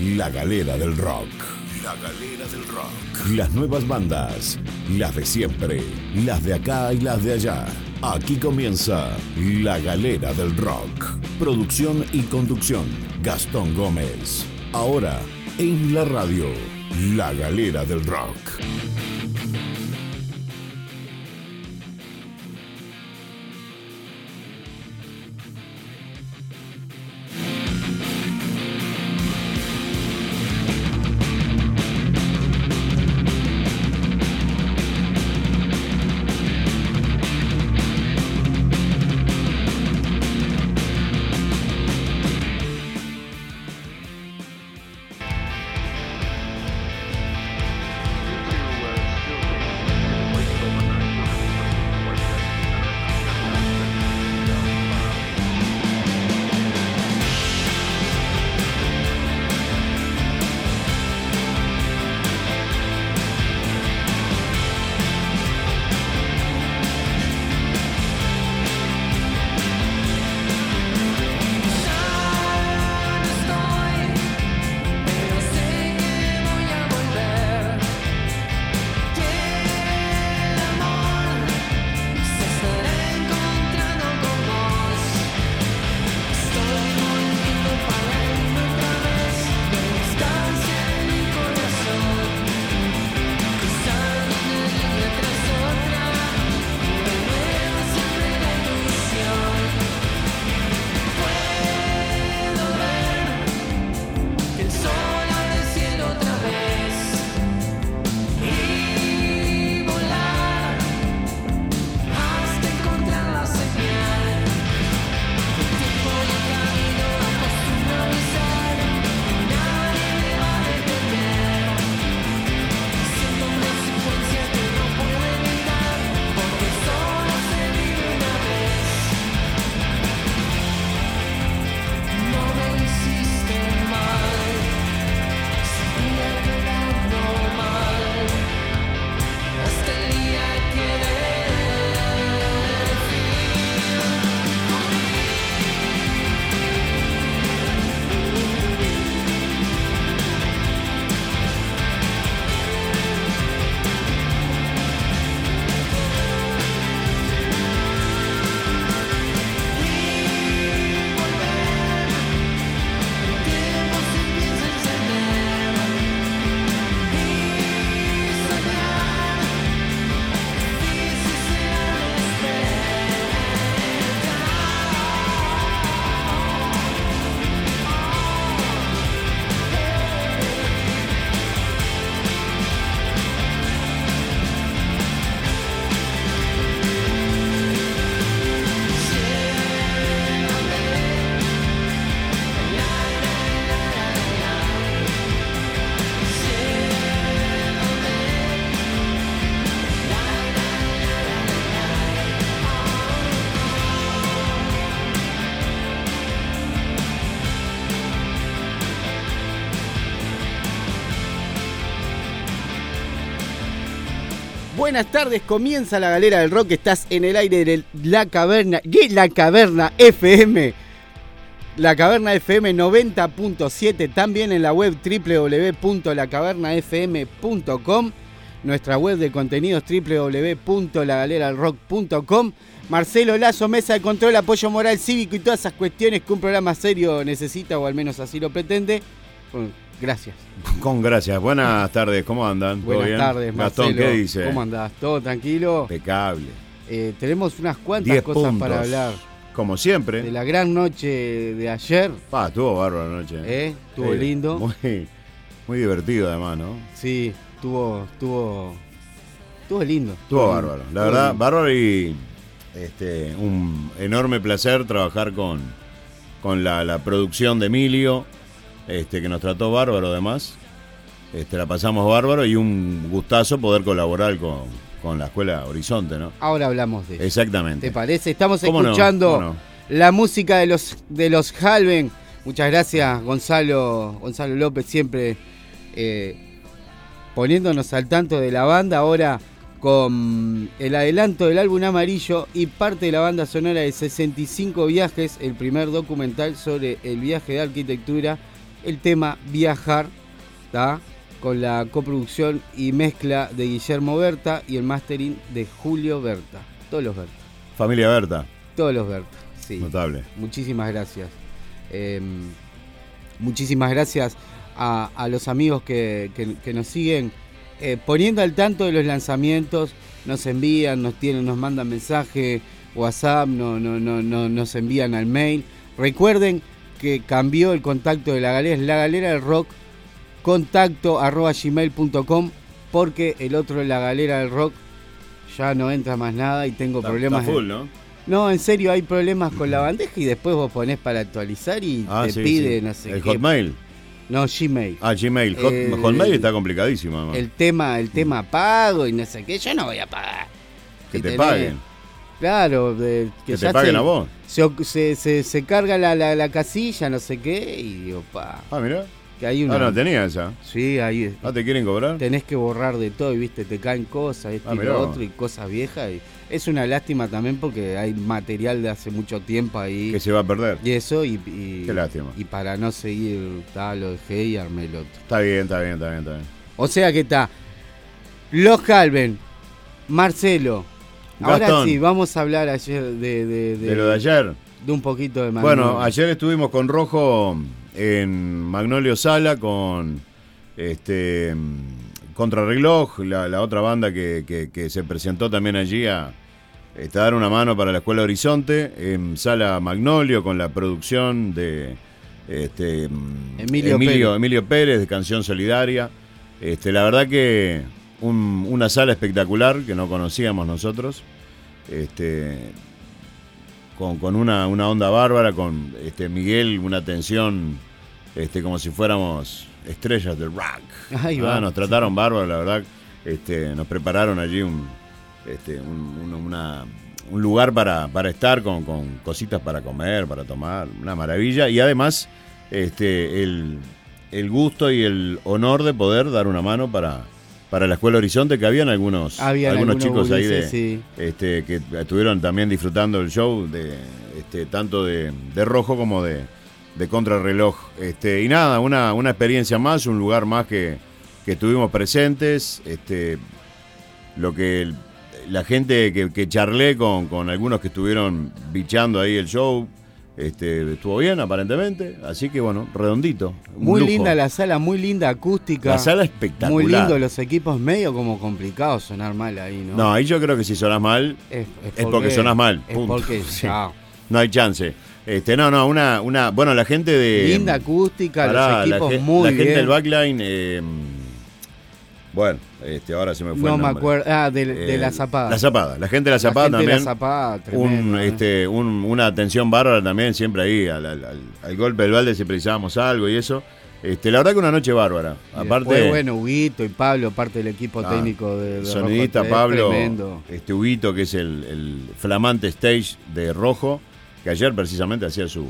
La Galera del Rock. La Galera del Rock. Las nuevas bandas, las de siempre, las de acá y las de allá. Aquí comienza La Galera del Rock. Producción y conducción, Gastón Gómez. Ahora, en la radio, La Galera del Rock. Buenas tardes. Comienza la galera del rock. Estás en el aire de la caverna. ¿Qué? La caverna FM. La caverna FM 90.7. También en la web www.lacavernafm.com. Nuestra web de contenidos www.lagaleralrock.com. Marcelo Lazo, mesa de control, apoyo moral cívico y todas esas cuestiones que un programa serio necesita, o al menos así lo pretende. Gracias. Con gracias. Buenas tardes, ¿cómo andan? Buenas tardes, Gastón, ¿qué dice? ¿Cómo andás? ¿Todo tranquilo? Impecable. Eh, tenemos unas cuantas cosas para hablar. Como siempre. De la gran noche de ayer. Ah, estuvo bárbaro la noche. ¿Eh? Estuvo lindo. Muy, muy divertido además, ¿no? Sí, estuvo, estuvo, estuvo lindo. Estuvo bárbaro. La verdad, bárbaro y este, un enorme placer trabajar con, con la, la producción de Emilio este, que nos trató bárbaro además. Este, la pasamos bárbaro y un gustazo poder colaborar con, con la Escuela Horizonte, ¿no? Ahora hablamos de eso. Exactamente. ¿Te parece? Estamos escuchando la música de los, de los Halven. Muchas gracias, Gonzalo, Gonzalo López, siempre eh, poniéndonos al tanto de la banda. Ahora con el adelanto del álbum amarillo y parte de la banda sonora de 65 viajes, el primer documental sobre el viaje de arquitectura el tema Viajar, ¿está? con la coproducción y mezcla de Guillermo Berta y el mastering de Julio Berta. Todos los Berta. Familia Berta. Todos los Berta, sí. Notable. Muchísimas gracias. Em, muchísimas gracias a, los amigos que, nos siguen eh, poniendo al tanto de los lanzamientos. Nos envían, nos tienen, nos mandan mensaje, WhatsApp, no, no, no, no, nos envían al mail. Recuerden que cambió el contacto de la galera, es la galera del rock, contacto arroba gmail.com, porque el otro la galera del rock ya no entra más nada y tengo problemas. ¿no? No, en serio, hay problemas con la bandeja y después vos ponés para actualizar y ah, te pide, no sé ¿El Hotmail? No, Gmail. Ah, Gmail. Hotmail está complicadísimo. El tema, el tema pago y no sé qué, yo no voy a pagar. Que te paguen. Claro, que, te paguen a vos. Se, se, se, carga la, la, la, casilla, no sé qué, y digo, pa. Ah, mira. Que hay una... Ah, no tenía esa. Sí, ahí. Ah, ¿te quieren cobrar? Tenés que borrar de todo y viste, te caen cosas, esto ah, y lo otro, y cosas viejas. Y es una lástima también porque hay material de hace mucho tiempo ahí. Que se va a perder. Y eso, y. Qué lástima. Y para no seguir, tal, lo dejé y armé el otro. Está bien, está bien, está bien, está bien. O sea que está. Los Calven, Marcelo. Ahora sí, vamos a hablar ayer de. De, de, lo de ayer. De un poquito de Bueno, ayer estuvimos con Rojo en Magnolio Sala con este Contrarreloj, la, la otra banda que, se presentó también allí a, este, dar una mano para la Escuela Horizonte, en Sala Magnolio con la producción de este, Emilio, Emilio, Pérez. Emilio, Pérez. de Canción Solidaria. Este, la verdad que una sala espectacular que no conocíamos nosotros. Este, con, una, una, onda bárbara, con este, Miguel, una atención este, como si fuéramos estrellas del rock. Ah, nos trataron bárbaro, la verdad. Este, nos prepararon allí un, este, un, lugar para, para estar con, cositas para comer, para tomar, una maravilla. Y además, este, el, gusto y el honor de poder dar una mano para, para la Escuela Horizonte, que habían algunos, algunos, chicos ahí de, este, que estuvieron también disfrutando el show, de, este, tanto de rojo como de, de contrarreloj. Este, y nada, una, una experiencia más, un lugar más que, que estuvimos presentes. Este, lo que la gente que, que charlé con, con, algunos que estuvieron bichando ahí el show. Este, estuvo bien aparentemente, así que bueno, redondito. Muy linda la sala, muy linda acústica. La sala espectacular. Muy lindo los equipos, medio como complicado sonar mal ahí, ¿no? No, ahí yo creo que si sonas mal, es, porque, sonas mal. Es porque, No hay chance. Este, no, no, una, una, bueno, la gente de. Linda acústica, los equipos la, muy la gente del backline, eh, bueno, este, ahora se me fue. No el me acuerdo, ah, de, la Zapada. La Zapada, la gente de la Zapada también. De la Zapada, un, ¿eh? este, un, una atención bárbara también, siempre ahí, al, al, golpe del balde si precisábamos algo y eso. Este, la verdad que una noche bárbara. Aparte, bueno, Huguito y Pablo, parte del equipo ah, técnico de, de Sonidista Pablo, este Huguito, que es el, el flamante stage de Rojo que ayer precisamente hacía su,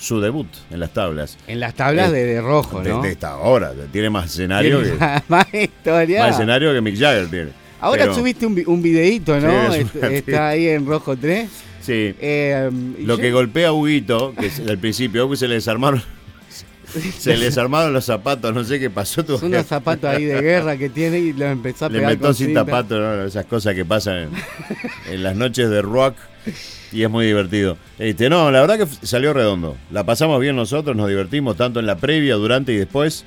su debut en las tablas. En las tablas de, rojo, ¿no? De, esta hora, tiene más escenario que. más historia. Más escenario que Mick Jagger tiene. Ahora subiste un, un videíto, ¿no? Está ahí en rojo 3. Sí. Eh, Lo que golpea a Huguito, que es al principio, que se le desarmaron. Se le desarmaron los zapatos, no sé qué pasó. Son unos zapatos ahí de guerra que tiene y los empezó a pegar. Le metió sin zapatos, ¿no? esas cosas que pasan en las noches de rock y es muy divertido. Este, no, la verdad que salió redondo. La pasamos bien nosotros, nos divertimos tanto en la previa, durante y después.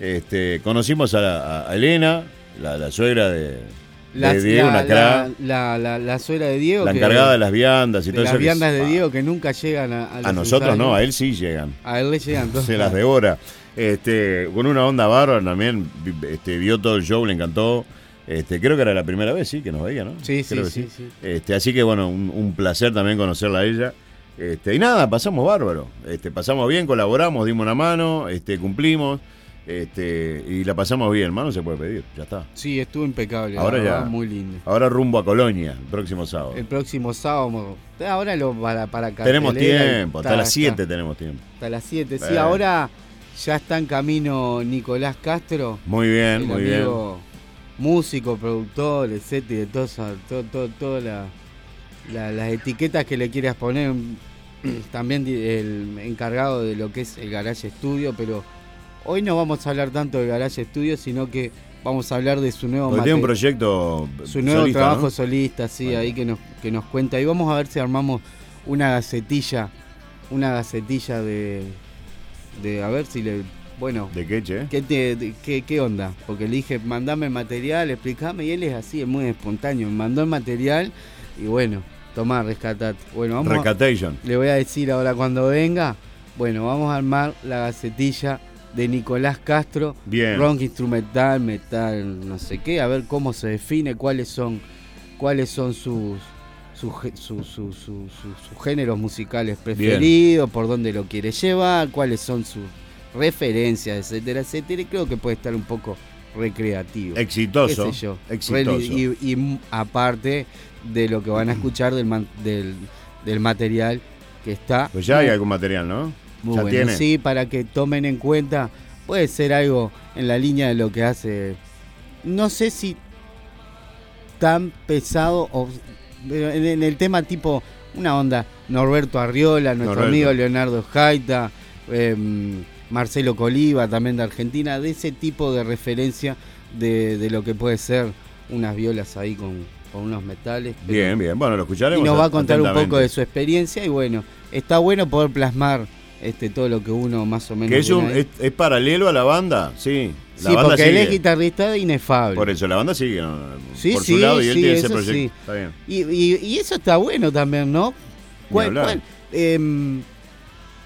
Este, conocimos a, Elena, la, suegra de, Diego, la, la, la, suegra de Diego. La encargada de las viandas y todo eso. Las viandas de Diego que nunca llegan a A nosotros no, a él sí llegan. A él le llegan. Se las devora. Este, con una onda bárbara también, este, vio todo el show, le encantó. Este, creo que era la primera vez, sí, que nos veía, ¿no? Sí, sí, sí, Este, así que bueno, un, placer también conocerla a ella. Este, y nada, pasamos bárbaro. Este, pasamos bien, colaboramos, dimos una mano, este, cumplimos. Este, y la pasamos bien, hermano, se puede pedir, ya está. Sí, estuvo impecable, ahora ya, muy lindo. Ahora rumbo a Colonia, el próximo sábado. El próximo sábado, ahora lo para, para Tenemos tiempo, hasta las 7 tenemos tiempo. Hasta las 7, sí, ahora ya está en camino Nicolás Castro. Muy bien, muy bien músico, productor, etcétera, todas todo, todo, las etiquetas que le quieras poner. También el encargado de lo que es el Garage Studio, pero hoy no vamos a hablar tanto de Garage Studio, sino que vamos a hablar de su nuevo tiene un proyecto su nuevo trabajo solista, sí, ahí que nos, que nos cuenta. Y vamos a ver si armamos una gacetilla, una gacetilla de, de a ver si le bueno. ¿De qué, che? ¿Qué, qué, onda? Porque le dije, mandame material, explícame, y él es así, es muy espontáneo. Me mandó el material y bueno, tomá, rescatate. Bueno, vamos Rescatation. le voy a decir ahora cuando venga, bueno, vamos a armar la gacetilla de Nicolás Castro. Bien. Rock instrumental, metal, no sé qué, a ver cómo se define, cuáles son, cuáles son sus, sus, géneros musicales preferidos, por dónde lo quiere llevar, cuáles son sus referencias, etcétera, etcétera. Y creo que puede estar un poco recreativo. Exitoso. Exitoso. Y, aparte de lo que van a escuchar del, del, material que está. Pues ya hay algún material, ¿no? Muy bueno. Sí, para que tomen en cuenta, puede ser algo en la línea de lo que hace. No sé si tan pesado o en el tema tipo una onda Norberto Arriola, nuestro amigo Leonardo Jaita, em, Marcelo Coliva, también de Argentina, de ese tipo de referencia de, lo que puede ser unas violas ahí con, unos metales. Bien, bien, bueno, lo escucharemos. Y nos va a contar un poco de su experiencia y bueno, está bueno poder plasmar este todo lo que uno más o menos... Que es, es, paralelo a la banda, sí. La sí, porque él es guitarrista de inefable. Por eso, la banda sigue sí, por sí, su lado y él tiene ese proyecto. Está bien. Y, eso está bueno también, ¿no? Em,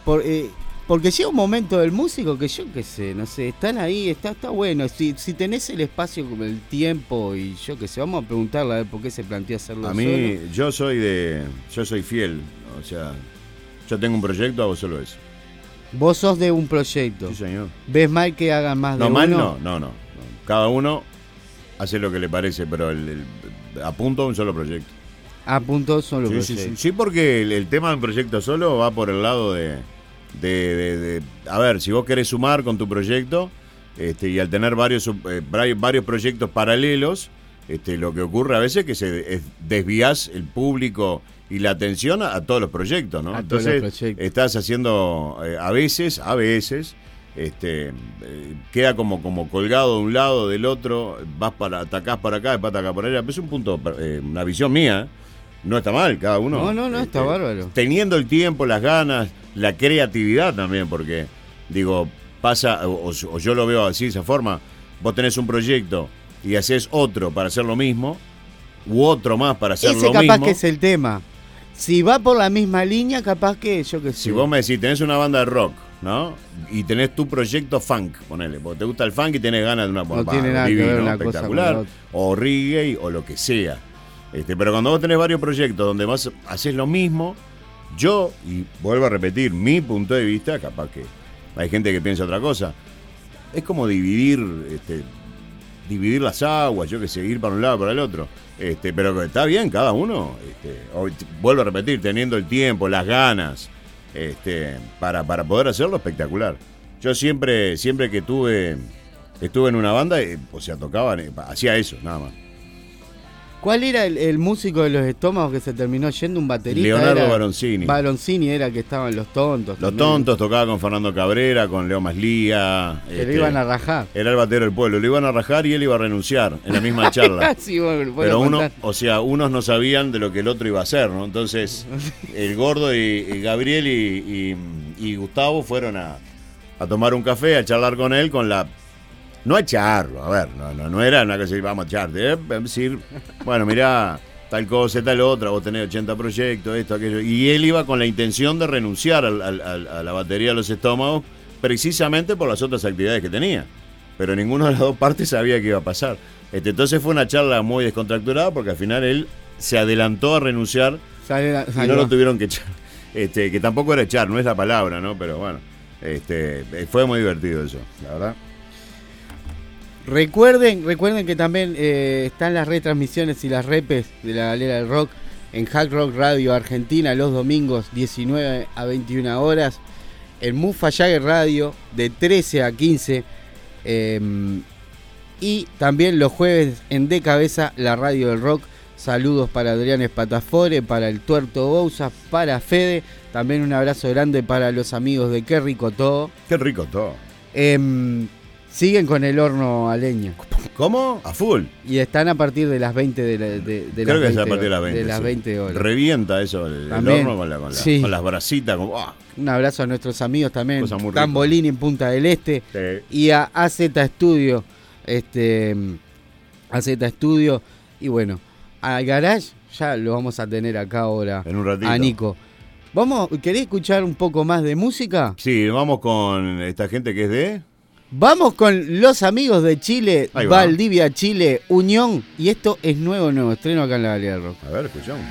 por, eh, porque llega un momento del músico que yo qué sé, no sé, están ahí, está, está bueno. Si, si tenés el espacio, el tiempo y yo qué sé, vamos a preguntarle a ver por qué se planteó hacerlo A mí, yo soy de. Yo soy fiel. O sea, yo tengo un proyecto, hago solo eso. Vos sos de un proyecto. Sí, señor. ¿Ves mal que hagan más no, de mal No, no, no, Cada uno hace lo que le parece, pero el, apunto a un solo proyecto. Apunto a un solo proyecto. Sí, sí, porque el, tema de un proyecto solo va por el lado de de, a ver, si vos querés sumar con tu proyecto este, y al tener varios, eh, varios proyectos paralelos, este, lo que ocurre a veces es que se desvías el público y la atención a, todos los proyectos, ¿no? Entonces estás haciendo eh, a veces, a veces, este, eh, queda como, como colgado de un lado, del otro, vas para, atacás para acá, después atacás por allá, pero es un punto, una visión mía, no está mal, cada uno. No, no, no, está este, bárbaro. Teniendo el tiempo, las ganas, la creatividad también, porque, digo, pasa, o, yo lo veo así, de esa forma, vos tenés un proyecto y haces otro para hacer lo mismo, u otro más para hacer lo mismo. Ese capaz que es el tema. Si va por la misma línea, capaz que yo que sé. Si vos me decís, tenés una banda de rock, ¿no? Y tenés tu proyecto funk, ponele, porque te gusta el funk y tenés ganas de una no tiene nada que ver una espectacular, o reggae, o lo que sea. Este, pero cuando vos tenés varios proyectos donde vas, haces lo mismo, yo, y vuelvo a repetir, mi punto de vista, capaz que hay gente que piensa otra cosa, es como dividir, este, dividir las aguas, yo que sé, ir para un lado para el otro. Este, pero está bien, cada uno, este, vuelvo a repetir, teniendo el tiempo, las ganas, este, para, para poder hacerlo espectacular. Yo siempre, siempre que tuve, estuve en una banda, eh, o sea, tocaban, eh, hacía eso, nada más. ¿Cuál era el, músico de los estómagos que se terminó yendo un baterista? Leonardo Baroncini. Baroncini era que estaban los tontos. Los tontos tocaba con Fernando Cabrera, con Leo Maslía. Que este, iban a rajar. Era el batero del pueblo. Lo iban a rajar y él iba a renunciar en la misma charla. Pero uno, o sea, unos no sabían de lo que el otro iba a hacer, ¿no? Entonces, el gordo y, Gabriel y, Gustavo fueron a, a tomar un café, a charlar con él con la no a echarlo, a ver, no, no, no era una cosa vamos a echarte, ¿eh? decir, bueno, mirá, tal cosa, tal otra, vos tenés 80 proyectos, esto, aquello. Y él iba con la intención de renunciar a la batería de los estómagos precisamente por las otras actividades que tenía. Pero ninguna de las dos partes sabía qué iba a pasar. Este, entonces fue una charla muy descontracturada porque al final él se adelantó a renunciar y no lo tuvieron que echar. Este, que tampoco era echar, no es la palabra, ¿no? Pero bueno, este, fue muy divertido eso, la verdad. Recuerden, recuerden que también eh, están las retransmisiones y las repes de la galera del rock en Hack Rock Radio Argentina los domingos 19 a 21 horas, en Mufa Jagger Radio de 13 a 15 em, y también los jueves en De Cabeza la radio del rock. Saludos para Adrián Espatafore, para el Tuerto Bouza, para Fede. También un abrazo grande para los amigos de Qué Rico Todo. Qué Rico Todo Em, siguen con el horno a leña. ¿Cómo? A full. Y están a partir de las 20 de, la, de, de Creo que es a partir de las 20. De las 20 horas. Revienta eso el, horno con, la, con, con, las brasitas. ¡ah! Un abrazo a nuestros amigos también. Tambolini en Punta del Este. Y a AZ Studio. Este, AZ Studio. Y bueno, al garage ya lo vamos a tener acá ahora. En un ratito. A Nico. Vamos, ¿querés escuchar un poco más de música? Sí, vamos con esta gente que es de... Vamos con los amigos de Chile, Valdivia, Chile, Unión. Y esto es nuevo, nuevo estreno acá en la Galería Rock. A ver, escuchamos.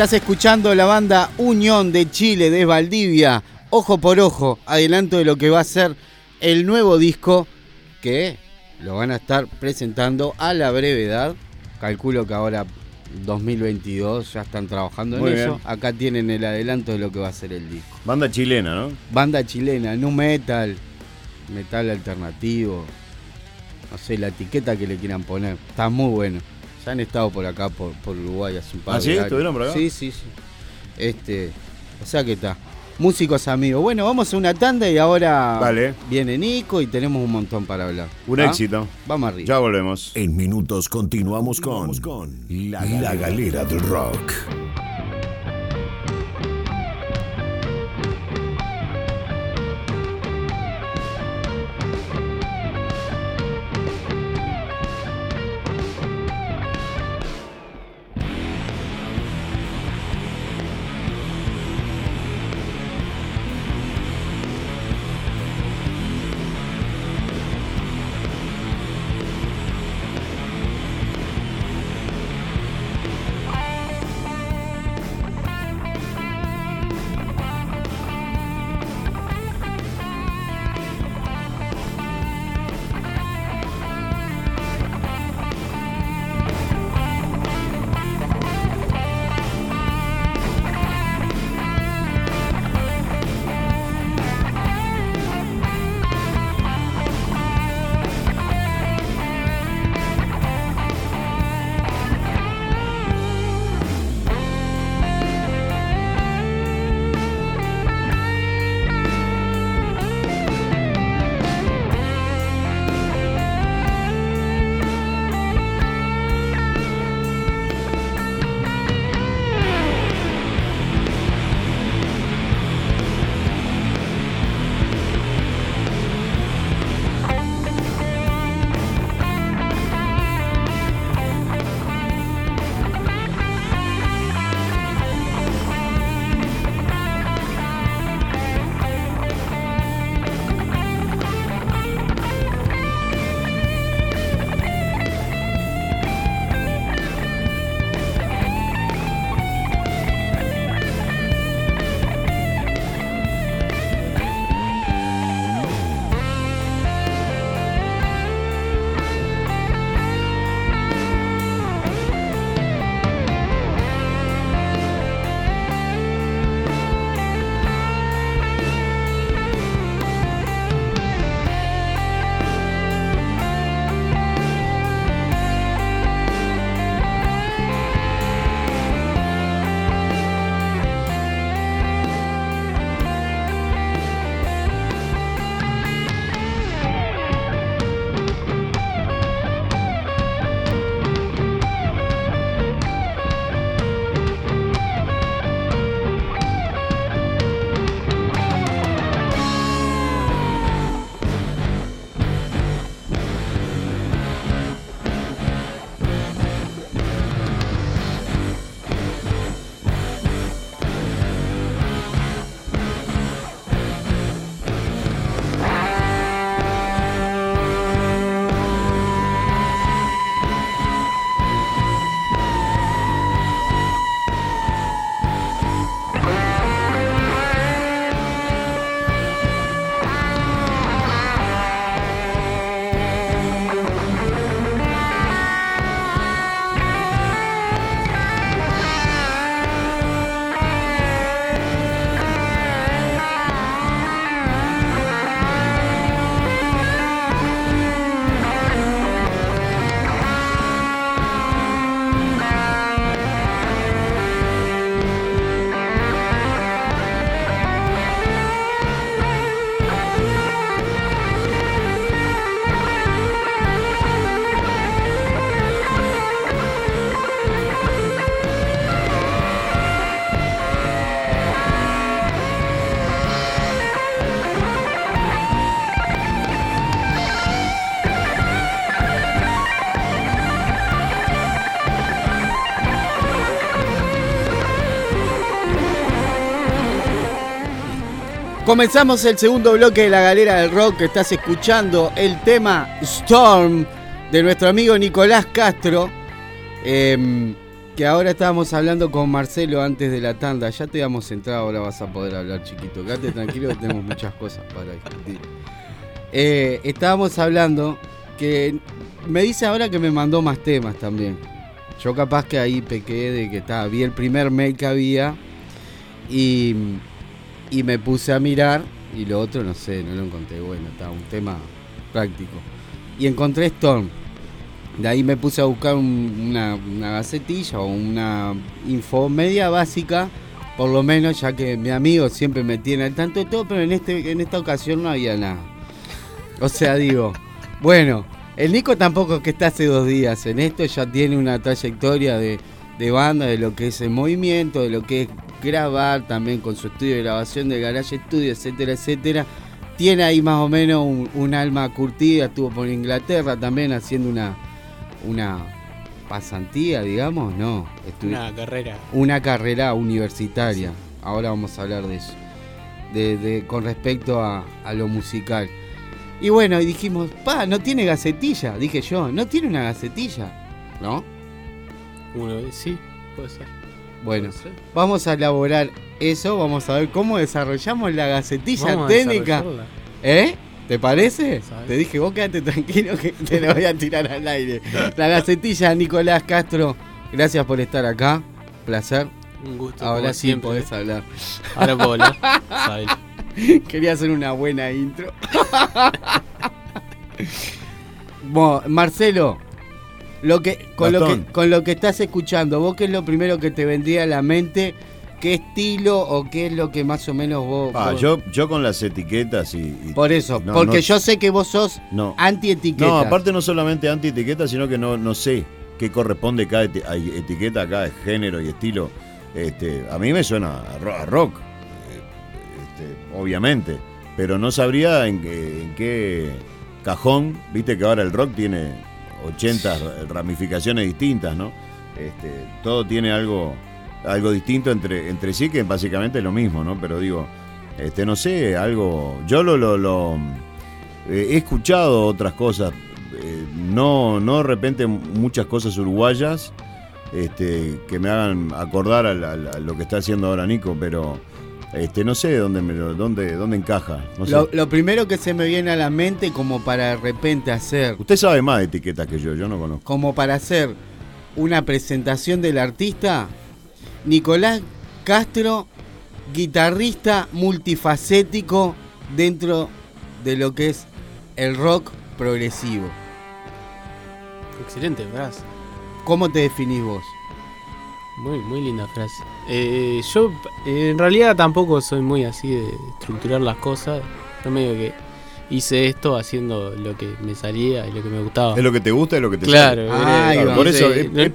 Estás escuchando la banda Unión de Chile de Valdivia, ojo por ojo, adelanto de lo que va a ser el nuevo disco que lo van a estar presentando a la brevedad. Calculo que ahora 2022 ya están trabajando en eso. Acá tienen el adelanto de lo que va a ser el disco. Banda chilena, ¿no? Banda chilena, nu metal, metal alternativo. No sé, la etiqueta que le quieran poner. Está muy bueno. Ya han estado por acá, por, por Uruguay, hace un par ¿Ah, sí? ¿Estuvieron por acá? Sí, sí, sí. Este, o sea que está. Músicos amigos. Bueno, vamos a una tanda y ahora viene Nico y tenemos un montón para hablar. Un ¿Ah? éxito. Vamos arriba. Ya volvemos. En minutos continuamos con, la, la galera del rock. Comenzamos el segundo bloque de la galera del rock. Estás escuchando el tema Storm de nuestro amigo Nicolás Castro. Em, que ahora estábamos hablando con Marcelo antes de la tanda. Ya te hemos entrado, ahora vas a poder hablar, chiquito. Quédate tranquilo que tenemos muchas cosas para discutir. Eh, estábamos hablando que me dice ahora que me mandó más temas también. Yo capaz que ahí pequé de que estaba, vi el primer mail que había y, y me puse a mirar y lo otro no sé, no lo encontré. Bueno, estaba un tema práctico. Y encontré Storm. De ahí me puse a buscar una, gacetilla o una info media básica, por lo menos, ya que mi amigo siempre me tiene al tanto de todo, pero en, este, en esta ocasión no había nada. O sea, digo, bueno, el Nico tampoco es que está hace dos días en esto, ya tiene una trayectoria de, banda, de lo que es el movimiento, de lo que es grabar también con su estudio de grabación de Garage Studio, etcétera, etcétera. Tiene ahí más o menos un, alma curtida, estuvo por Inglaterra también haciendo una, una pasantía, digamos, no. una carrera. Una carrera universitaria. Ahora vamos a hablar de eso. De, con respecto a, a lo musical. Y bueno, y dijimos, pa, no tiene gacetilla, dije yo, no tiene una gacetilla, ¿no? Uno, sí, puede ser. Bueno, vamos a elaborar eso, vamos a ver cómo desarrollamos la gacetilla técnica. ¿Eh? ¿Te parece? Te dije, vos quédate tranquilo que te la voy a tirar al aire. La gacetilla, Nicolás Castro, gracias por estar acá. Placer. Un gusto. Ahora sí podés hablar. Ahora puedo hablar. Quería hacer una buena intro. bueno, Marcelo, lo que, con, lo que, con lo que estás escuchando, ¿vos qué es lo primero que te vendría a la mente? ¿Qué estilo o qué es lo que más o menos vos... Ah, Yo, yo con las etiquetas y... Por eso, porque yo sé que vos sos anti-etiqueta. No, aparte no solamente anti-etiqueta, sino que no, no sé qué corresponde cada etiqueta, cada género y estilo. Este, a mí me suena a rock obviamente, pero no sabría en, qué cajón, viste que ahora el rock tiene 80 ramificaciones distintas, ¿no? Este, todo tiene algo, algo distinto entre, entre sí, que básicamente es lo mismo, ¿no? Pero digo, este, no sé, algo. Yo lo, lo, eh, he escuchado otras cosas, eh, no, no de repente muchas cosas uruguayas este, que me hagan acordar a lo que está haciendo ahora Nico, pero este, no sé dónde, me, dónde, dónde encaja. lo, primero que se me viene a la mente como para de repente hacer... Usted sabe más de etiquetas que yo, yo no conozco. Como para hacer una presentación del artista, Nicolás Castro, guitarrista multifacético dentro de lo que es el rock progresivo. Excelente frase. ¿Cómo te definís vos? Muy, muy linda frase. Eh, yo en realidad tampoco soy muy así de estructurar las cosas. Yo medio que hice esto haciendo lo que me salía y lo que me gustaba. Es lo que te gusta y lo que te claro, claro, por eso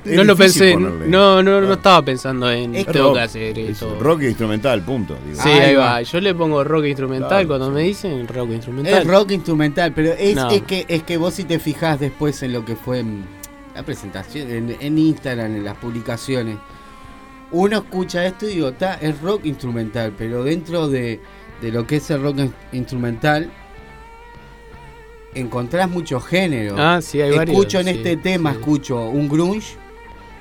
no, lo pensé, no, no, no estaba pensando en tengo que hacer esto. Rock instrumental, punto. Sí, ahí, va. Yo le pongo rock instrumental cuando me dicen rock instrumental. Es rock instrumental, pero es, es, que, es que vos si te fijás después en lo que fue la presentación, en, en Instagram, en las publicaciones uno escucha esto y digo, está, es rock instrumental, pero dentro de, lo que es el rock instrumental, encontrás muchos géneros. Ah, sí, hay Escucho en este tema, escucho un grunge,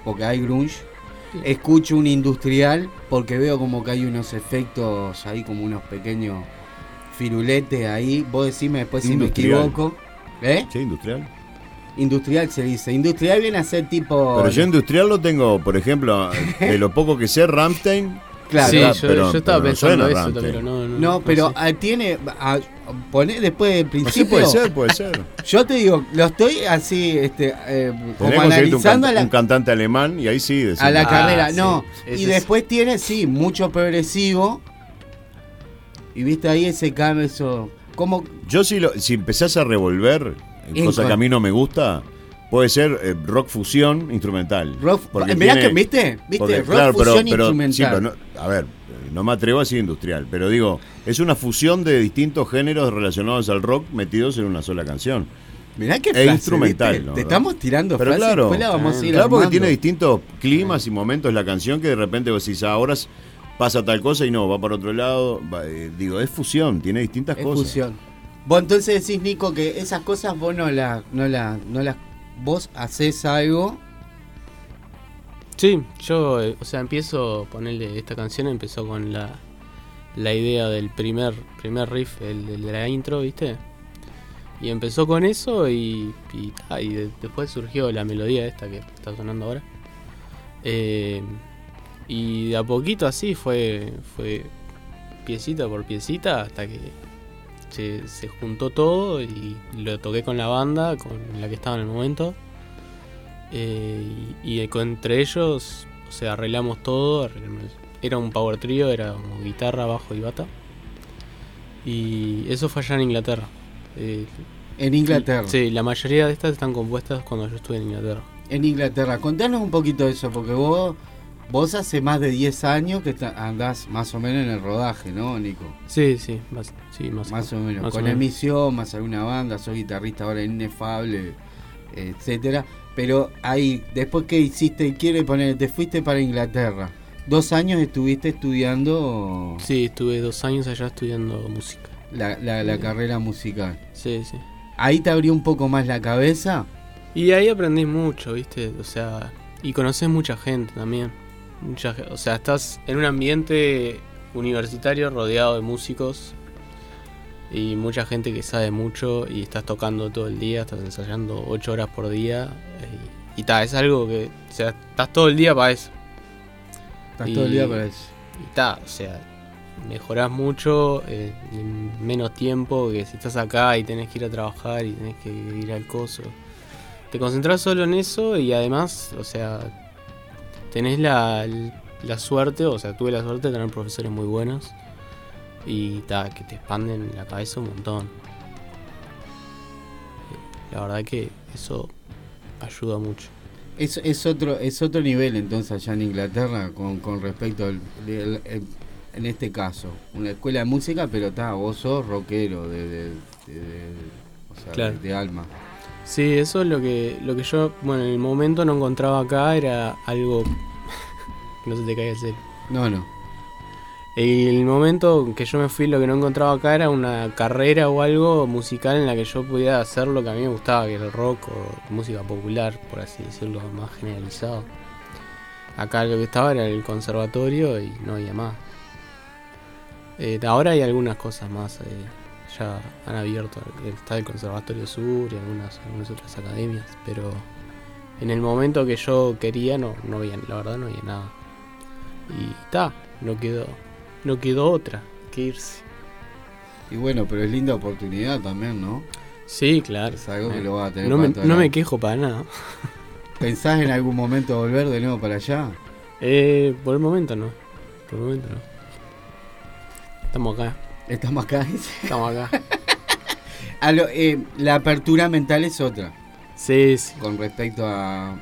porque hay grunge. Escucho un industrial, porque veo como que hay unos efectos ahí, como unos pequeños firuletes ahí. Vos decime después si me equivoco. ¿Eh? Sí, industrial. Industrial se dice. Industrial viene a ser tipo. Pero yo industrial lo tengo, por ejemplo, de lo poco que sé, Ramstein. Claro, sí, yo, pero, yo, estaba pensando eso, pero no. No, no pero ah, tiene. A, poner después del principio. Sí, puede ser, puede ser. Yo te digo, lo estoy así, este, eh, como analizando. Un, cantante alemán y ahí sí. A la carrera, no. y después tiene, sí, mucho progresivo. Y viste ahí ese cambio, eso. ¿Cómo? Yo si, lo, si empezás a revolver cosa que a mí no me gusta, puede ser eh, rock fusión instrumental. Rock, mirá que, ¿viste? ¿Viste? rock fusión instrumental. a ver, no me atrevo a decir industrial, pero digo, es una fusión de distintos géneros relacionados al rock metidos en una sola canción. Mirá que es instrumental. Te estamos tirando pero claro, claro porque tiene distintos climas y momentos la canción que de repente vos decís, ahora pasa tal cosa y no, va para otro lado. Eh, digo, es fusión, tiene distintas es cosas. Fusión. Vos entonces decís, Nico, que esas cosas vos no las, no la, no las, vos haces algo. Sí, yo, eh, o sea, empiezo, ponerle esta canción empezó con la, la idea del primer, primer riff, el, de la intro, ¿viste? Y empezó con eso y, y, después surgió la melodía esta que está sonando ahora. Eh, y de a poquito así fue, fue piecita por piecita hasta que se, se, juntó todo y lo toqué con la banda, con la que estaba en el momento. Eh, y, entre ellos, o sea, arreglamos todo. era un power trio, era como guitarra, bajo y bata. Y eso fue allá en Inglaterra. Eh, en Inglaterra. Sí, la mayoría de estas están compuestas cuando yo estuve en Inglaterra. En Inglaterra, contanos un poquito de eso, porque vos Vos hace más de 10 años que andás más o menos en el rodaje, ¿no, Nico? Sí, sí, más, sí, más, más o menos. Con emisión, más alguna banda, soy guitarrista ahora Inefable, etcétera. Pero ahí, después que hiciste, quiere poner, te fuiste para Inglaterra. ¿Dos años estuviste estudiando? Sí, estuve dos años allá estudiando música. La, la, carrera musical. Sí, sí. ¿Ahí te abrió un poco más la cabeza? Y ahí aprendí mucho, ¿viste? O sea, y conoces mucha gente también o sea, estás en un ambiente universitario rodeado de músicos y mucha gente que sabe mucho y estás tocando todo el día, estás ensayando 8 horas por día y, y es algo que, o sea, estás todo el día para eso. Estás todo el día para eso. Y está, o sea, mejorás mucho eh, en menos tiempo que si estás acá y tenés que ir a trabajar y tenés que ir al coso. Te concentras solo en eso y además, o sea, tenés la, suerte, o sea, tuve la suerte de tener profesores muy buenos y ta, que te expanden la cabeza un montón. La verdad que eso ayuda mucho. Es, es otro es otro nivel entonces allá en Inglaterra con, con respecto al, en este caso una escuela de música pero está vos sos rockero de, de, o sea, de alma Sí, eso es lo que, lo que yo, bueno, en el momento no encontraba acá, era algo... no se te caiga el cel. No, no. El momento que yo me fui, lo que no encontraba acá era una carrera o algo musical en la que yo pudiera hacer lo que a mí me gustaba, que era el rock o música popular, por así decirlo, más generalizado. Acá lo que estaba era el conservatorio y no había más. Eh, ahora hay algunas cosas más. Eh, ya han abierto, está el Conservatorio Sur y algunas, algunas otras academias, pero en el momento que yo quería no, no había, la verdad no había nada. Y está, no quedó, no quedó otra que irse. Y bueno, pero es linda oportunidad también, ¿no? Sí, claro. Es algo que lo va a tener. No, me, no me quejo para nada. ¿Pensás en algún momento volver de nuevo para allá? Eh, por el momento no. Por el momento no. Estamos acá. Estamos acá. Estamos acá. Eh, la apertura mental es otra. Sí, sí. Con respecto a.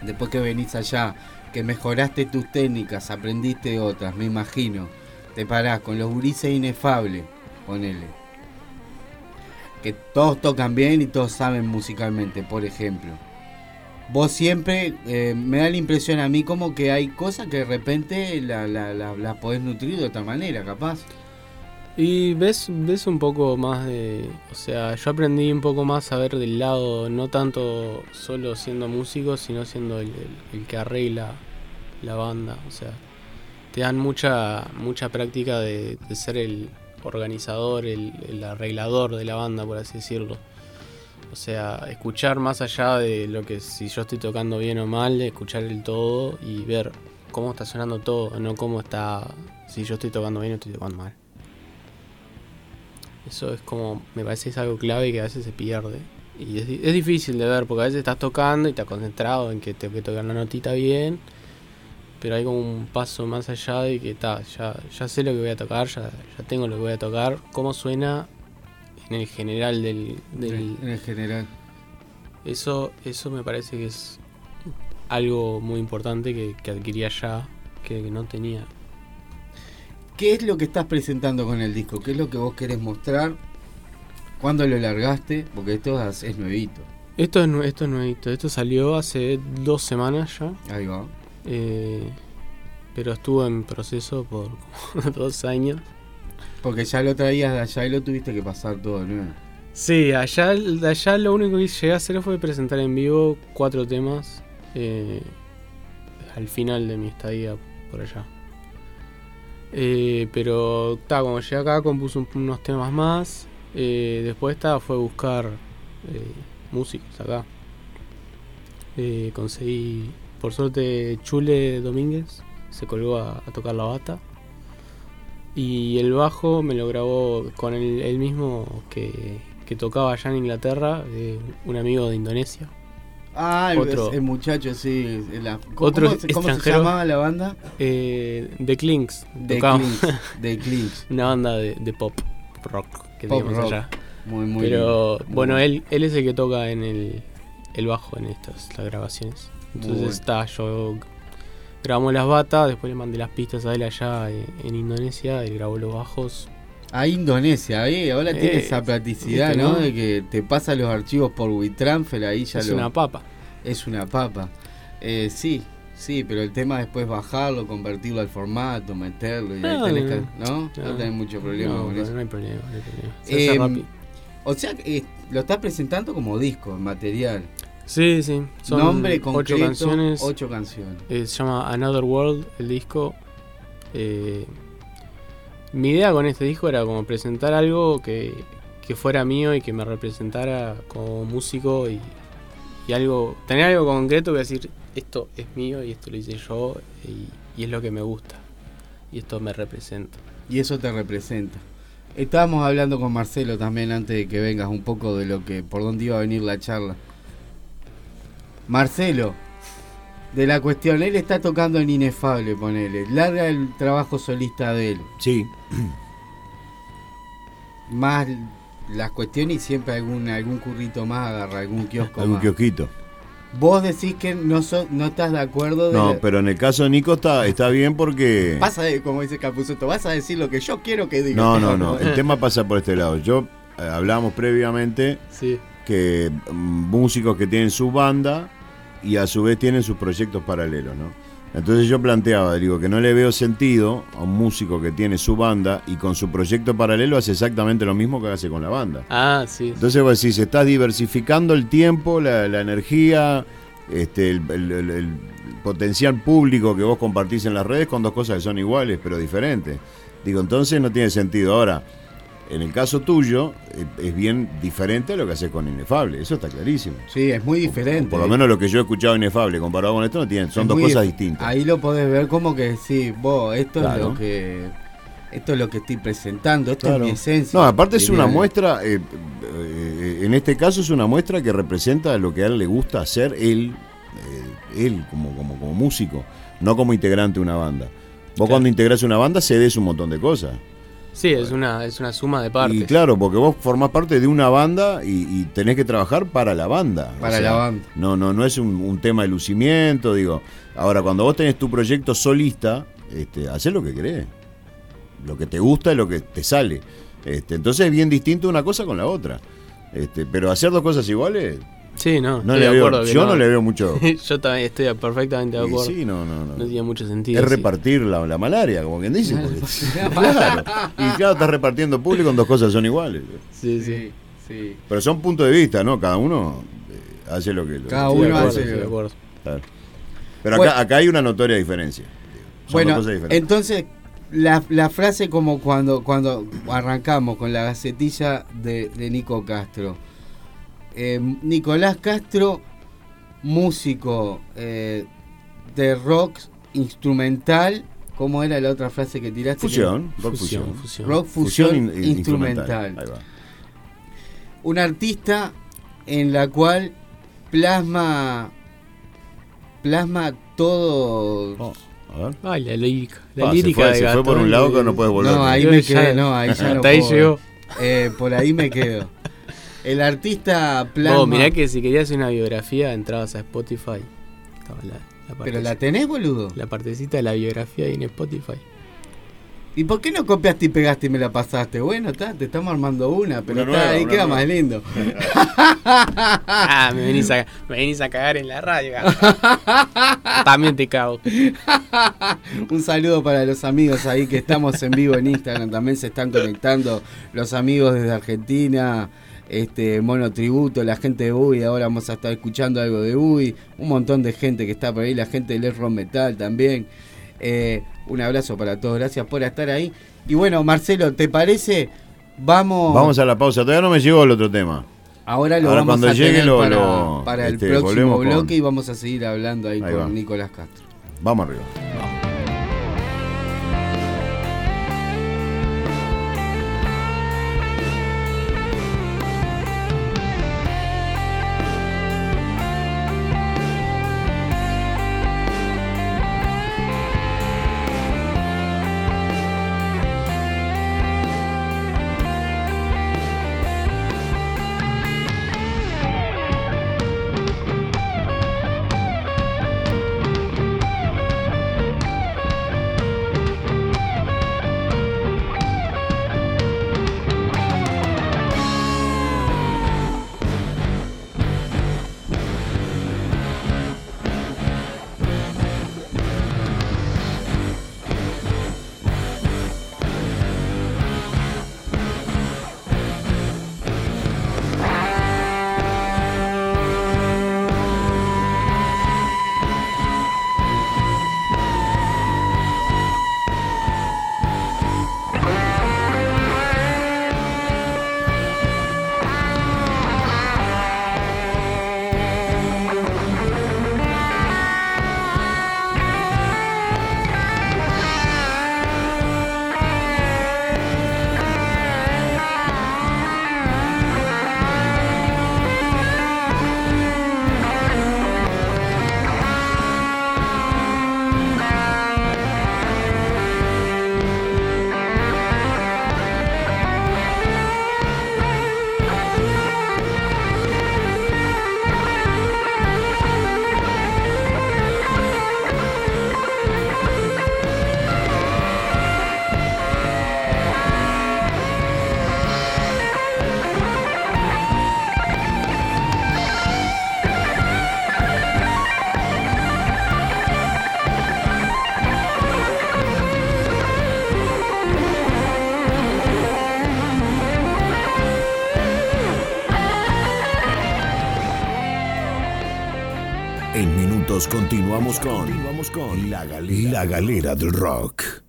Después que venís allá, que mejoraste tus técnicas, aprendiste otras, me imagino. Te parás con los gurises inefables, ponele. Que todos tocan bien y todos saben musicalmente, por ejemplo. Vos siempre, eh, me da la impresión a mí como que hay cosas que de repente las la, la, podés nutrir de otra manera, capaz. Y ves, ves un poco más de. O sea, yo aprendí un poco más a ver del lado, no tanto solo siendo músico, sino siendo el, que arregla la banda. O sea, te dan mucha, mucha práctica de, ser el organizador, el, arreglador de la banda, por así decirlo. O sea, escuchar más allá de lo que si yo estoy tocando bien o mal, escuchar el todo y ver cómo está sonando todo, no cómo está. Si yo estoy tocando bien o estoy tocando mal. Eso es como, me parece que es algo clave que a veces se pierde. Y es, es, difícil de ver porque a veces estás tocando y estás concentrado en que tengo que tocar la notita bien. Pero hay como un paso más allá de que está, ya, ya sé lo que voy a tocar, ya, ya tengo lo que voy a tocar. ¿Cómo suena en el general del... del en el general. Eso, eso me parece que es algo muy importante que, que adquirí allá, que no tenía. ¿Qué es lo que estás presentando con el disco? ¿Qué es lo que vos querés mostrar? ¿Cuándo lo largaste? Porque esto es, nuevito. Esto es, esto es nuevito. Esto salió hace dos semanas ya. Ahí va. Eh, pero estuvo en proceso por dos años. Porque ya lo traías de allá y lo tuviste que pasar todo ¿no? Sí, allá, de allá lo único que llegué a hacer fue presentar en vivo cuatro temas eh, al final de mi estadía por allá. Eh, pero ta, cuando llegué acá compuse unos temas más. Eh, después ta, fue buscar músicos acá. conseguí, por suerte, Chule Domínguez se colgó a, tocar la bata. Y el bajo me lo grabó con el, mismo que, tocaba allá en Inglaterra, un amigo de Indonesia. Ah, el, muchacho, sí. otro ¿cómo, se llamaba la banda? Eh, The Clinks. The Clinks. The Clinks. Una banda de, pop rock que tenemos allá. Muy, muy Pero bueno, él, él es el que toca en el, el bajo en estas las grabaciones. Entonces está, yo grabamos las batas, después le mandé las pistas a él allá en, Indonesia, él grabó los bajos. A Indonesia, ahí ahora tiene eh, esa practicidad, ¿no? De que te pasa los archivos por WeTransfer, ahí ya es lo... Es una papa. Es una papa. Eh, sí, sí, pero el tema después bajarlo, convertirlo al formato, meterlo, y ahí ah, tenés que, ¿no? No, tenés mucho problema con eso. No hay problema, no hay problema. Eh, o sea, eh, lo estás presentando como disco, material. Sí, sí. Son Nombre ocho canciones. Ocho canciones. Eh, se llama Another World, el disco. Eh, mi idea con este disco era como presentar algo que, fuera mío y que me representara como músico y, algo, tener algo concreto que decir, esto es mío y esto lo hice yo y, y es lo que me gusta. Y esto me representa. Y eso te representa. Estábamos hablando con Marcelo también antes de que vengas un poco de lo que por dónde iba a venir la charla. Marcelo, de la cuestión, él está tocando en Inefable, ponele. Larga el trabajo solista de él. Sí. Más las cuestiones y siempre algún, algún currito más agarra, algún kiosco algún kiosquito. Vos decís que no no estás de acuerdo. no, pero en el caso de Nico está, está bien porque. Pasa, de, como dice Capuzoto, vas a decir lo que yo quiero que diga. No, no, no. el tema pasa por este lado. Yo eh, hablábamos previamente sí. que mm, músicos que tienen su banda y a su vez tienen sus proyectos paralelos, ¿no? Entonces yo planteaba, digo, que no le veo sentido a un músico que tiene su banda y con su proyecto paralelo hace exactamente lo mismo que hace con la banda. Ah, sí. Entonces vos decís, estás diversificando el tiempo, la, energía, este, el, potencial público que vos compartís en las redes con dos cosas que son iguales pero diferentes. Digo, entonces no tiene sentido. Ahora, en el caso tuyo, eh, es bien diferente a lo que haces con Inefable, eso está clarísimo. Sí, es muy diferente. Por, lo menos lo que yo he escuchado Inefable comparado con esto no tienen, son dos cosas distintas. Ahí lo podés ver como que sí, vos, esto es lo que esto es lo que estoy presentando, esto es mi esencia. No, aparte es una muestra, eh, eh, en este caso es una muestra que representa lo que a él le gusta hacer él, él como, como, como músico, no como integrante de una banda. Vos cuando integras una banda cedes un montón de cosas. Sí, es una, es una suma de partes. Y claro, porque vos formás parte de una banda y, tenés que trabajar para la banda. Para la banda. No, no, no es un, tema de lucimiento, digo. Ahora, cuando vos tenés tu proyecto solista, este, haces lo que querés. Lo que te gusta y lo que te sale. Este, entonces es bien distinto una cosa con la otra. Este, pero hacer dos cosas iguales, Sí, no, no le veo, yo no. le veo mucho. yo también estoy perfectamente de acuerdo. Sí, no, no, no. No tiene mucho sentido. Es repartir la, la, malaria, como quien dice. claro. Y claro, estás repartiendo público en dos cosas son iguales. Sí, sí, sí. Pero son puntos de vista, ¿no? Cada uno eh, hace lo que. Cada uno hace. De acuerdo. Claro. Pero acá, acá hay una notoria diferencia. bueno, entonces la, la, frase como cuando, cuando arrancamos con la gacetilla de, de Nico Castro eh, Nicolás Castro, músico eh, de rock instrumental. ¿Cómo era la otra frase que tiraste? Fusión, rock fusión. Rock fusión, instrumental. Un artista en la cual plasma plasma todo. Oh, Ay, la lírica. La lírica se fue, por un lado que no puedes volver. No, ahí me quedé, no, ahí ya no puedo. Eh, por ahí me quedo. El artista plasma. Oh, mirá que si querías una biografía entrabas a Spotify. ¿Pero la tenés, boludo? La partecita de la biografía ahí en Spotify. ¿Y por qué no copiaste y pegaste y me la pasaste? Bueno, está, te estamos armando una, pero está, ahí queda más lindo. ah, me venís, a, me venís a cagar en la radio. También te cago. Un saludo para los amigos ahí que estamos en vivo en Instagram. También se están conectando los amigos desde Argentina, este Mono Tributo, la gente de UI. Ahora vamos a estar escuchando algo de UI. Un montón de gente que está por ahí, la gente del Rock Metal también. Eh, un abrazo para todos, gracias por estar ahí. Y bueno, Marcelo, ¿te parece? Vamos. Vamos a la pausa, todavía no me llegó el otro tema. Ahora lo vamos a llegue tener para, el este, próximo bloque y vamos a seguir hablando ahí, con Nicolás Castro. Vamos arriba. Continuamos con la, galera, la galera del rock.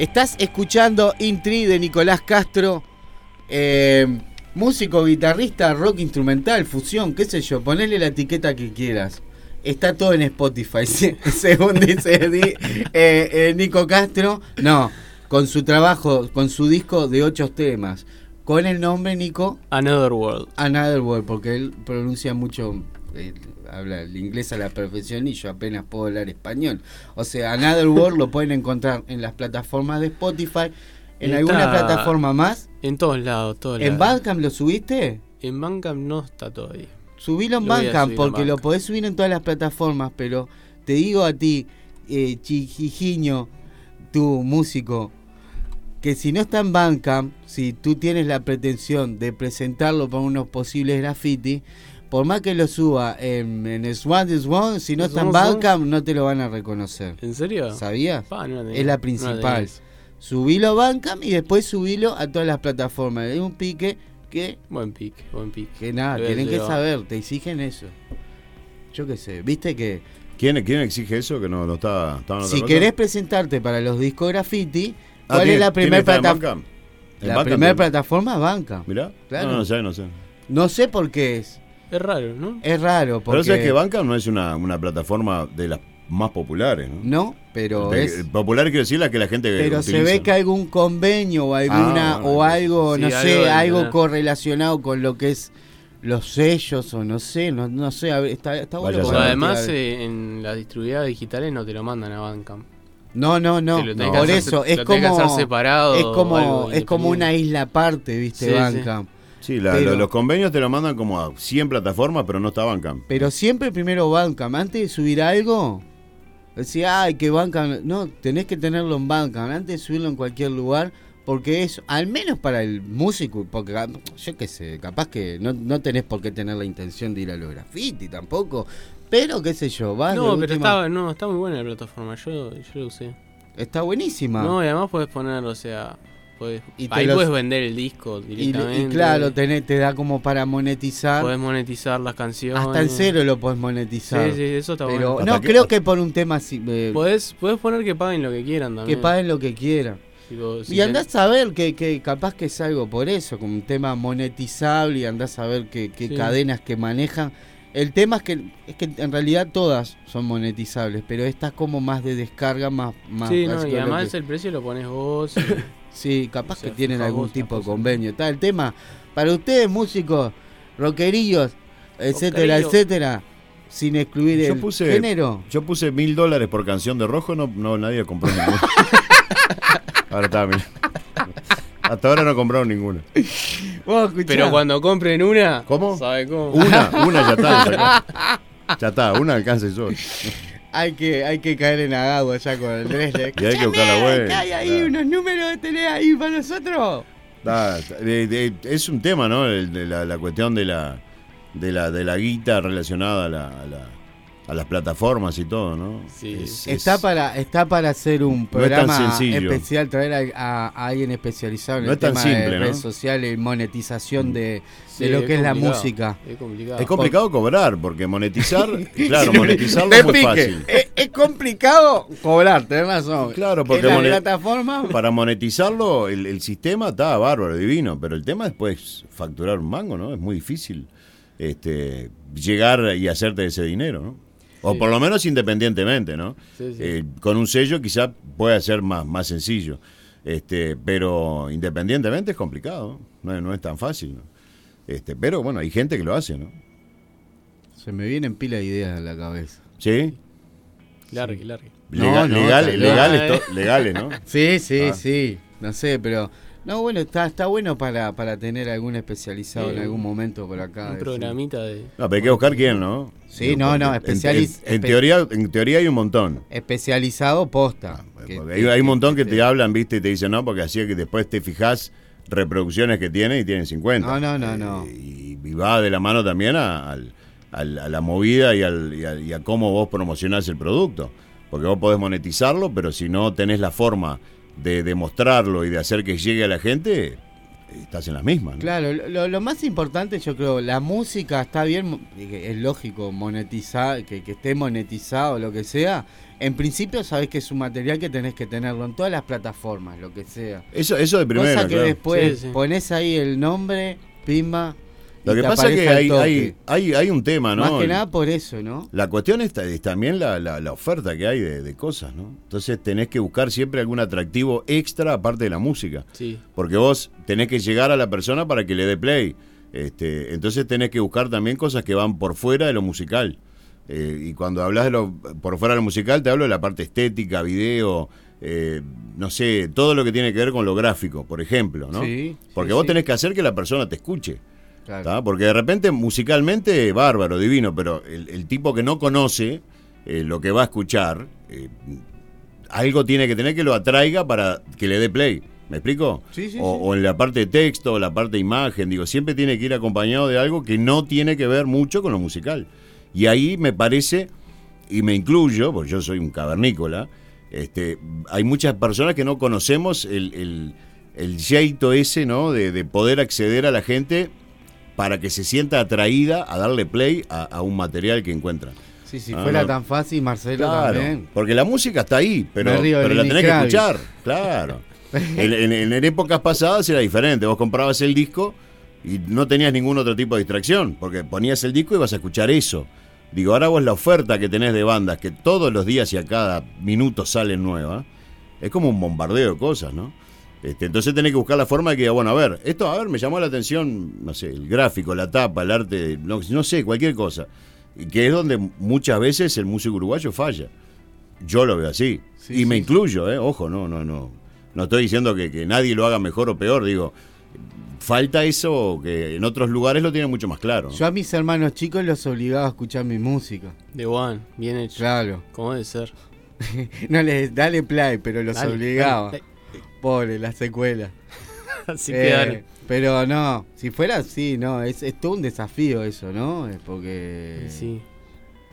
Estás escuchando Intri de Nicolás Castro. Eh, músico, guitarrista, rock instrumental, fusión, qué sé yo, ponele la etiqueta que quieras. Está todo en Spotify, según dice eh, eh, Nico Castro. No, con su trabajo, con su disco de ocho temas. Con el nombre, Nico. Another World. Another World, porque él pronuncia mucho, eh, habla el inglés a la perfección y yo apenas puedo hablar español. O sea, Another World lo pueden encontrar en las plataformas de Spotify. ¿En alguna plataforma más? En todos lados, todos ¿En Bandcamp lo subiste? En Bandcamp no está todavía. Subilo en Bandcamp porque lo podés subir en todas las plataformas, pero te digo a ti, eh, Chijijiño, tu músico, que si no está en Bandcamp, si tú tienes la pretensión de presentarlo para unos posibles graffiti, por más que lo suba en, en Swan Swan, si no está en Bandcamp, no te lo van a reconocer. ¿En serio? ¿Sabías? es la principal. subilo a Bandcamp y después subilo a todas las plataformas. Es un pique que... Buen pique, buen pique. Que nada, tienen que saber, te exigen eso. Yo qué sé, viste que... ¿Quién, quién exige eso? Que no, no está... si querés presentarte para los discos graffiti Ah, ¿Cuál es la primera plataforma? La primera plataforma Banca. Mirá. Claro. No, no sé, no sé. No sé por qué es. Es raro, ¿no? Es raro. Porque... Pero sabes que Banca no es una, una plataforma de las más populares, ¿no? No, pero es... Popular quiero decir la que la gente Pero se ve que hay algún convenio o alguna ah, o algo, no sé, algo, correlacionado con lo que es los sellos o no sé, no, no sé, está, está bueno. además eh, en las distribuidoras digitales no te lo mandan a Bandcamp. No, no, no. Por eso es como separado es como es como una isla aparte, ¿viste? Bandcamp. Sí, los convenios te lo mandan como a 100 plataformas, pero no está Bandcamp. Pero siempre primero Bandcamp. Antes de subir algo, decía, ay, que Bandcamp. No, tenés que tenerlo en Bandcamp. Antes de subirlo en cualquier lugar, porque es, al menos para el músico, porque yo qué sé, capaz que no, no tenés por qué tener la intención de ir a los graffiti tampoco. Pero qué sé yo, va. No, pero está, no, está muy buena la plataforma, yo, yo lo usé. Está buenísima. No, y además puedes poner, o sea, puedes, y ahí puedes vender el disco directamente. Y, claro, te da como para monetizar. Puedes monetizar las canciones. Hasta el cero lo puedes monetizar. Sí, sí, eso está pero, bueno. No, creo que por un tema así. Eh, puedes, poner que paguen lo que quieran también. Que paguen lo que quieran. y andás a ver que, que, capaz que es algo por eso, como un tema monetizable y andás a ver qué cadenas que manejan el tema es que, es que en realidad todas son monetizables, pero esta es como más de descarga, más... más sí, no, y además el precio lo pones vos. sí, capaz que tienen algún tipo de convenio. Está el tema, para ustedes músicos, rockerillos, etcétera, etcétera, sin excluir el género. Yo puse mil dólares por canción de rojo, no, no nadie compró ninguno. Ahora está, mira. Hasta ahora no compraron ninguna. Pero cuando compren una, ¿cómo? ¿Sabe cómo? Una, una ya está. Ya, está, una alcanza y solo. Hay que, hay que caer en agua ya con el Dresler. Y hay que buscar la web. hay ahí unos números que tenés ahí para nosotros? es un tema, ¿no? La, la, cuestión de la, de la, de la guita relacionada a la, a la a las plataformas y todo, ¿no? Sí. está para está para hacer un programa especial, traer a, alguien especializado en el tema de redes sociales y monetización de, lo que es la música. Es complicado. Es complicado cobrar, porque monetizar, claro, monetizarlo es muy fácil. Es, complicado cobrar, tenés razón. Claro, porque la plataforma... para monetizarlo, el, el sistema está bárbaro, divino, pero el tema después facturar un mango, ¿no? Es muy difícil este, llegar y hacerte ese dinero, ¿no? O por lo menos independientemente, ¿no? Eh, con un sello quizá puede ser más, más sencillo. Este, pero independientemente es complicado, no, no es tan fácil. ¿no? Este, pero bueno, hay gente que lo hace, ¿no? Se me vienen pila de ideas a la cabeza. ¿Sí? Largue, largue. legales, legales, ¿no? Sí, sí, ah. sí. No sé, pero no, bueno, está, está bueno para, para tener algún especializado en algún momento por acá. Un programita de. No, pero hay que buscar quién, ¿no? Sí, no, no, especializado. En, teoría, en teoría hay un montón. Especializado posta. Ah, hay, un montón que te hablan, viste, y te dicen, no, porque así es que después te fijas reproducciones que tiene y tienen 50. No, no, no, no. Eh, y, va de la mano también a, a la movida y, al, y, a, cómo vos promocionás el producto. Porque vos podés monetizarlo, pero si no tenés la forma de demostrarlo y de hacer que llegue a la gente, estás en las mismas. Claro, lo, más importante yo creo, la música está bien, es lógico monetizar, que, que esté monetizado, lo que sea, en principio sabes que es un material que tenés que tenerlo en todas las plataformas, lo que sea. Eso, eso de primera. Cosa que después pones ahí el nombre, pimba. Lo que pasa es que hay, hay, hay, hay, un tema, ¿no? Más que nada por eso, ¿no? La cuestión es, también la, la, oferta que hay de, cosas, ¿no? Entonces tenés que buscar siempre algún atractivo extra aparte de la música. Sí. Porque vos tenés que llegar a la persona para que le dé play. Este, entonces tenés que buscar también cosas que van por fuera de lo musical. Eh, y cuando hablas de lo por fuera de lo musical, te hablo de la parte estética, video, eh, no sé, todo lo que tiene que ver con lo gráfico, por ejemplo, ¿no? Porque vos tenés que hacer que la persona te escuche. Porque de repente musicalmente, bárbaro, divino, pero el, tipo que no conoce eh, lo que va a escuchar, algo tiene que tener que lo atraiga para que le dé play. ¿Me explico? o, o, en la parte de texto, la parte de imagen, digo, siempre tiene que ir acompañado de algo que no tiene que ver mucho con lo musical. Y ahí me parece, y me incluyo, porque yo soy un cavernícola, este, hay muchas personas que no conocemos el, el, el jeito ese, ¿no? De, poder acceder a la gente para que se sienta atraída a darle play a, un material que encuentran. Sí, si ah, fuera tan fácil, Marcelo también. Porque la música está ahí, pero, pero la tenés que escuchar, claro. en, en, épocas pasadas era diferente, vos comprabas el disco y no tenías ningún otro tipo de distracción, porque ponías el disco y vas a escuchar eso. Digo, ahora vos la oferta que tenés de bandas, que todos los días y a cada minuto salen nuevas, es como un bombardeo de cosas, ¿no? Este, entonces tenés que buscar la forma de que, bueno, a ver, esto, a ver, me llamó la atención, no sé, el gráfico, la tapa, el arte, no, sé, cualquier cosa. Y que es donde muchas veces el músico uruguayo falla. Yo lo veo así. y me incluyo, ¿eh? Ojo, no, no, no. No estoy diciendo que, que nadie lo haga mejor o peor, digo, falta eso que en otros lugares lo tienen mucho más claro. Yo a mis hermanos chicos los obligaba a escuchar mi música. De one, bien hecho. Claro. ¿Cómo debe ser? no les dale play, pero los obligaba. Pobre, la secuela. Así eh, Pero no, si fuera así, no, es, es todo un desafío eso, ¿no? Es porque... Sí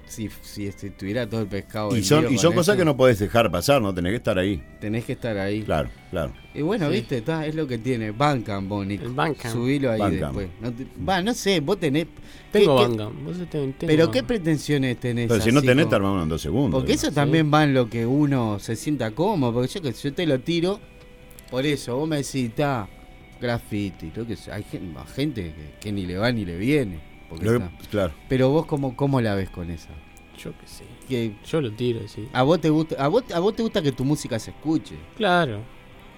si, si, tuviera todo el pescado. Y son, y son cosas que no podés dejar pasar, ¿no? Tenés que estar ahí. Tenés que estar ahí. Claro, claro. Y bueno, viste, es lo que tiene. Bancan, Bonic. Subilo ahí después. No va, no sé, vos tenés. Tengo Bancan. pero ¿qué pretensiones tenés? Pero si no tenés, te armamos en dos segundos. Porque eso también va en lo que uno se sienta cómodo. Porque yo que yo te lo tiro. Por eso, vos me decís, está graffiti. Creo que hay gente, que ni le va ni le viene claro. Pero vos cómo, cómo la ves con esa? Yo qué sé. Yo lo tiro, sí. ¿A vos te gusta, a vos, a vos te gusta que tu música se escuche? Claro.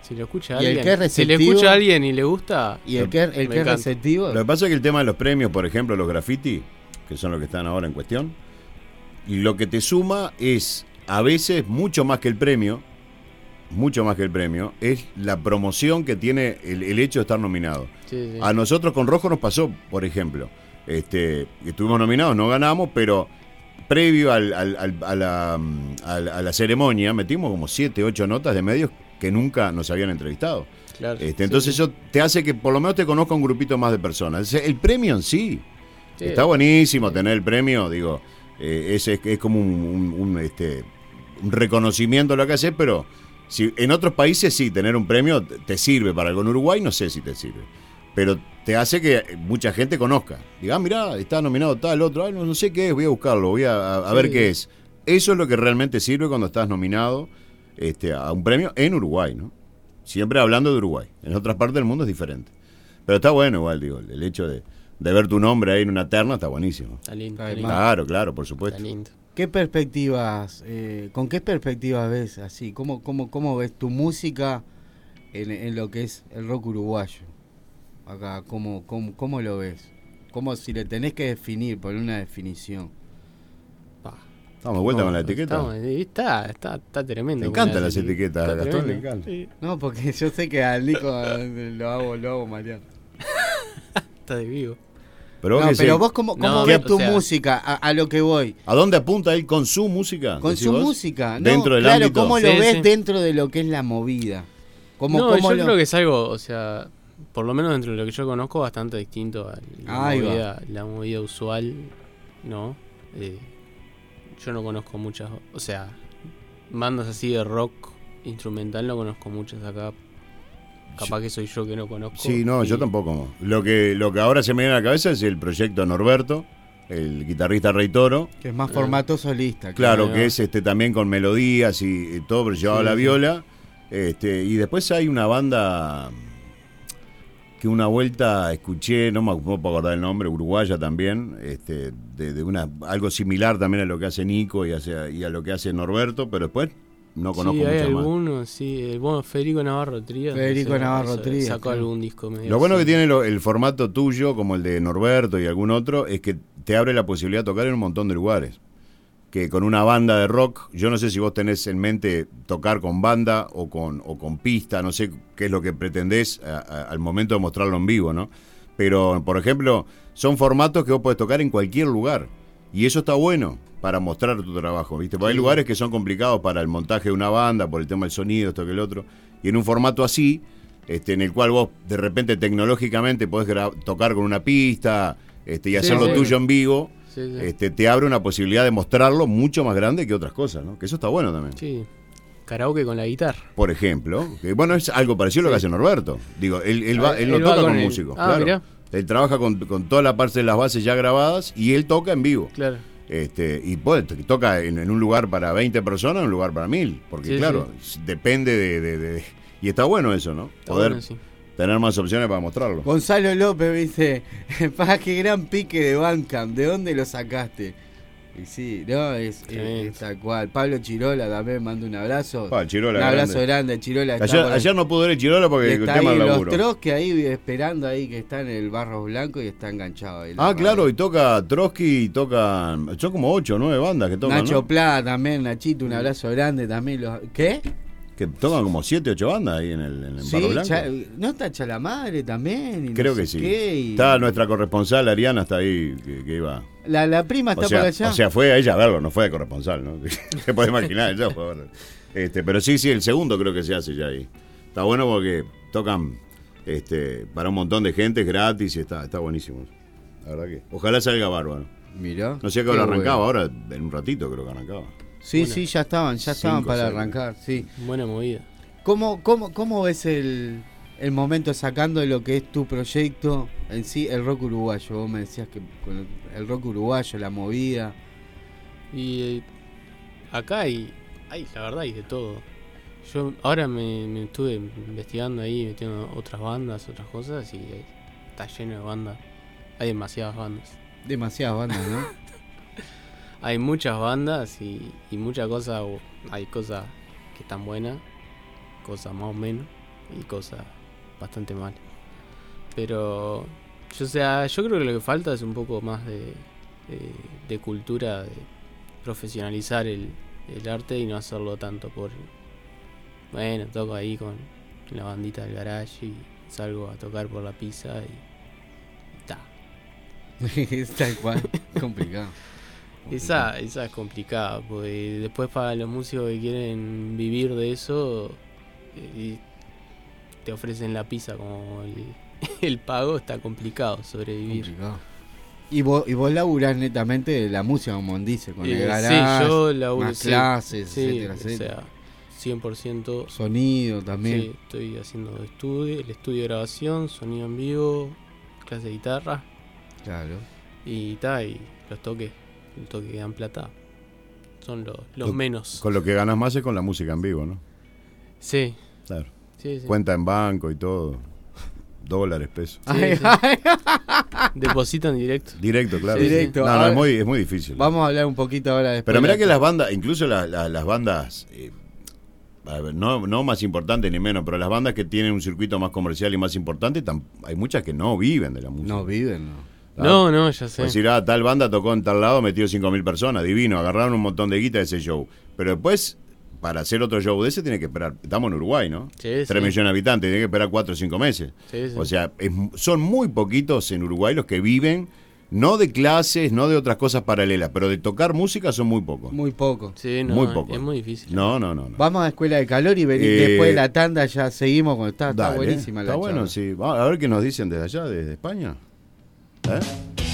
Si lo escucha alguien, si le escucha a alguien y le gusta, y el que, el que es receptivo. Lo que pasa es que el tema de los premios, por ejemplo, los graffiti, que son los que están ahora en cuestión, y lo que te suma es a veces mucho más que el premio, mucho más que el premio, es la promoción que tiene el, hecho de estar nominado. A nosotros con Rojo nos pasó, por ejemplo, este, estuvimos nominados, no ganamos, pero previo al, a, la, ceremonia metimos como 7, 8 notas de medios que nunca nos habían entrevistado. este, entonces eso te hace que por lo menos te conozca un grupito más de personas. El premio en sí, está buenísimo tener el premio, digo, eh, es, es, como un, este, un reconocimiento de lo que haces, pero si, en otros países sí, tener un premio te sirve para algo. En Uruguay no sé si te sirve pero te hace que mucha gente conozca. Diga, ah, mirá, está nominado tal, otro, no, sé qué es, voy a buscarlo, voy a, ver qué es. Eso es lo que realmente sirve cuando estás nominado este, a un premio en Uruguay, ¿no? Siempre hablando de Uruguay. En otras partes del mundo es diferente. Pero está bueno igual, digo, el hecho de, ver tu nombre ahí en una terna está buenísimo. Está lindo. Claro, claro, por supuesto. Está lindo. ¿Qué perspectivas, eh, con qué perspectivas ves así? ¿Cómo, cómo, cómo ves tu música en lo que es el rock uruguayo? acá? ¿Cómo, cómo, cómo lo ves? Como si le tenés que definir, por una definición. Estamos de vuelta con la etiqueta. está, está, está tremendo. Me encantan las etiquetas, a Gastón le encanta. No, porque yo sé que al Nico lo hago, lo hago Mariano. está de vivo. Pero vos, pero vos cómo, cómo ves tu música, a, lo que voy. ¿A dónde apunta él con su música? Con su música. dentro del claro, ¿cómo lo ves dentro de lo que es la movida? ¿Cómo, no, yo creo que es algo, o sea, por lo menos dentro de lo que yo conozco, bastante distinto a la, movida, la movida, usual, ¿no? Eh, yo no conozco muchas, o sea, bandas así de rock instrumental no conozco muchas acá. Capaz que soy yo que no conozco. Sí, no, yo tampoco. Lo que, lo que ahora se me viene a la cabeza es el proyecto Norberto, el guitarrista Rey Toro. Que es más formato solista. Claro, que es este también con melodías y, todo, pero llevaba la viola. Este, y después hay una banda que una vuelta escuché, no me, puedo acordar el nombre, uruguaya también, este, de, una algo similar también a lo que hace Nico y, y a lo que hace Norberto, pero después no conozco sí, hay algunos, sí. Bueno, Federico Navarro Trío. Federico Navarro Trío. Sacó algún disco medio Lo bueno que tiene el formato tuyo, como el de Norberto y algún otro, es que te abre la posibilidad de tocar en un montón de lugares que con una banda de rock, yo no sé si vos tenés en mente tocar con banda o con, o con pista, no sé qué es lo que pretendés al momento de mostrarlo en vivo, ¿no? Pero, por ejemplo, son formatos que vos podés tocar en cualquier lugar. Y eso está bueno para mostrar tu trabajo, ¿viste? Porque hay lugares que son complicados para el montaje de una banda, por el tema del sonido, esto que el otro. Y en un formato así, este, en el cual vos de repente tecnológicamente podés tocar con una pista este, y hacerlo tuyo en vivo, este, te abre una posibilidad de mostrarlo mucho más grande que otras cosas, ¿no? Que eso está bueno también. Sí. Karaoke con la guitarra. Por ejemplo. Que, bueno, es algo parecido a lo que hace Norberto. Digo, él, él, va, él no toca con, músicos. Ah, claro. Él trabaja con, con, toda la parte de las bases ya grabadas y él toca en vivo. Claro. Este, y puede, toca en, un lugar para 20 personas, en un lugar para 1000. Porque, claro, depende de, Y está bueno eso, ¿no? Poder tener más opciones para mostrarlo. Gonzalo López dice, para qué gran pique de Bandcamp, ¿de dónde lo sacaste? Y sí, no, es, tal cual. Pablo Chirola también manda un abrazo. un abrazo grande, Chirola. Ayer, no pudo ver Chirola porque el tema ahí, Los Trotsky ahí esperando ahí que está en el Barro Blanco y está enganchado ahí. Ah, claro, y toca Trotsky y tocan. Son como ocho o 9 bandas que tocan. Nacho Pla también, Nachito, un abrazo grande también. Los, ¿Qué? Que tocan como 7, 8 bandas ahí en el, en el sí, Blanco. no está Chalamadre también. Creo que sí. Está nuestra corresponsal Ariana, está ahí, que, iba. La, la prima está por allá. O sea, fue a ella a verlo, no fue de corresponsal, ¿no? Se puede imaginar, ella fue a verlo. Este, pero sí, sí, el segundo creo que se hace ya ahí. Está bueno porque tocan este, para un montón de gente, gratis y está, está buenísimo. La verdad que. Ojalá salga bárbaro. Mira. No sé qué ahora arrancaba, ahora en un ratito creo que arrancaba. Sí, sí, ya estaban, ya estaban para arrancar, sí. Buena movida. ¿Cómo, cómo, cómo ves el, el momento sacando de lo que es tu proyecto en sí, el rock uruguayo? Vos me decías que con el rock uruguayo, la movida. Y eh, acá hay, hay, la verdad, hay de todo. Yo ahora me, estuve investigando ahí, metiendo otras bandas, otras cosas, y está lleno de bandas. Hay demasiadas bandas. Demasiadas bandas, ¿no? hay muchas bandas y, y muchas cosas, hay cosas que están buenas, cosas más o menos y cosas bastante mal. Pero, yo, sea, yo creo que lo que falta es un poco más de, de, cultura, de profesionalizar el, el, arte y no hacerlo tanto por... Bueno, toco ahí con la bandita del garage y salgo a tocar por la pizza y... ta. es tal cual, complicado. Esa, esa es complicada, porque después para los músicos que quieren vivir de eso eh, te ofrecen la pizza como el, pago, está complicado sobrevivir. Y vos, y vos laburás netamente de la música, como dice, con el garage, sí, yo laburo, más clases, sí, etcétera, O sea, 100%. Sonido también. Sí, estoy haciendo estudio, el estudio de grabación, sonido en vivo, clase de guitarra. Claro. Y tal, y los toques el toque que dan plata son los, menos. Con lo que ganas más es con la música en vivo, ¿no? Sí. Claro. Cuenta en banco y todo. Dólares, pesos. Depositan directo. Directo, claro. Directo. No, no, es muy, es muy difícil. Vamos a hablar un poquito ahora después. Pero mira que las bandas, incluso las bandas, eh, no, no más importantes ni menos, pero las bandas que tienen un circuito más comercial y más importante, hay muchas que no viven de la música. No viven, no. No, no, ya sé. Pues decir, ah, tal banda tocó en tal lado, metió 5.000 personas, divino, agarraron un montón de guita de ese show. Pero después, para hacer otro show de ese, tiene que esperar. Estamos en Uruguay, ¿no? Sí, 3 millones de habitantes, tiene que esperar 4 o 5 meses. Sí, o sea, son muy poquitos en Uruguay los que viven. No de clases, no de otras cosas paralelas, pero de tocar música son muy pocos. Muy pocos. Sí, no, muy poco. es muy difícil. No, no, no, Vamos a Escuela de Calor y eh, después de la tanda ya seguimos con está, está buenísima la Está bueno, sí. a ver qué nos dicen desde allá, desde España. ¿Eh?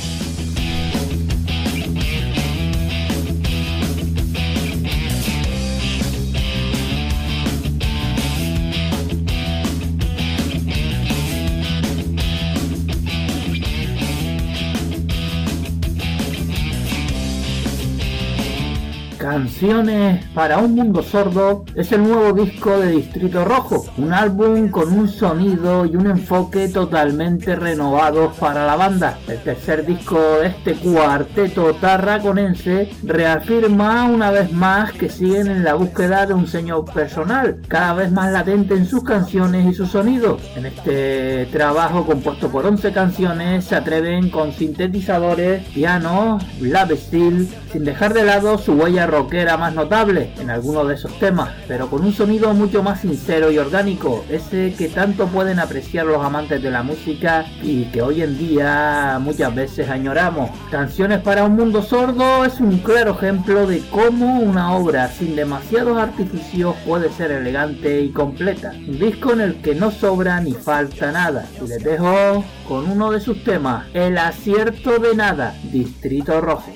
Canciones para un mundo sordo es el nuevo disco de Distrito Rojo, un álbum con un sonido y un enfoque totalmente renovados para la banda. El tercer disco de este cuarteto tarraconense reafirma una vez más que siguen en la búsqueda de un señor personal, cada vez más latente en sus canciones y su sonido. En este trabajo compuesto por 11 canciones se atreven con sintetizadores, piano, lab steel, sin dejar de lado su huella rockera más notable en algunos de esos temas, pero con un sonido mucho más sincero y orgánico, ese que tanto pueden apreciar los amantes de la música y que hoy en día muchas veces añoramos. Canciones para un mundo sordo es un claro ejemplo de cómo una obra sin demasiados artificios puede ser elegante y completa. Un disco en el que no sobra ni falta nada. Y les dejo con uno de sus temas, El acierto de nada, Distrito Rojo.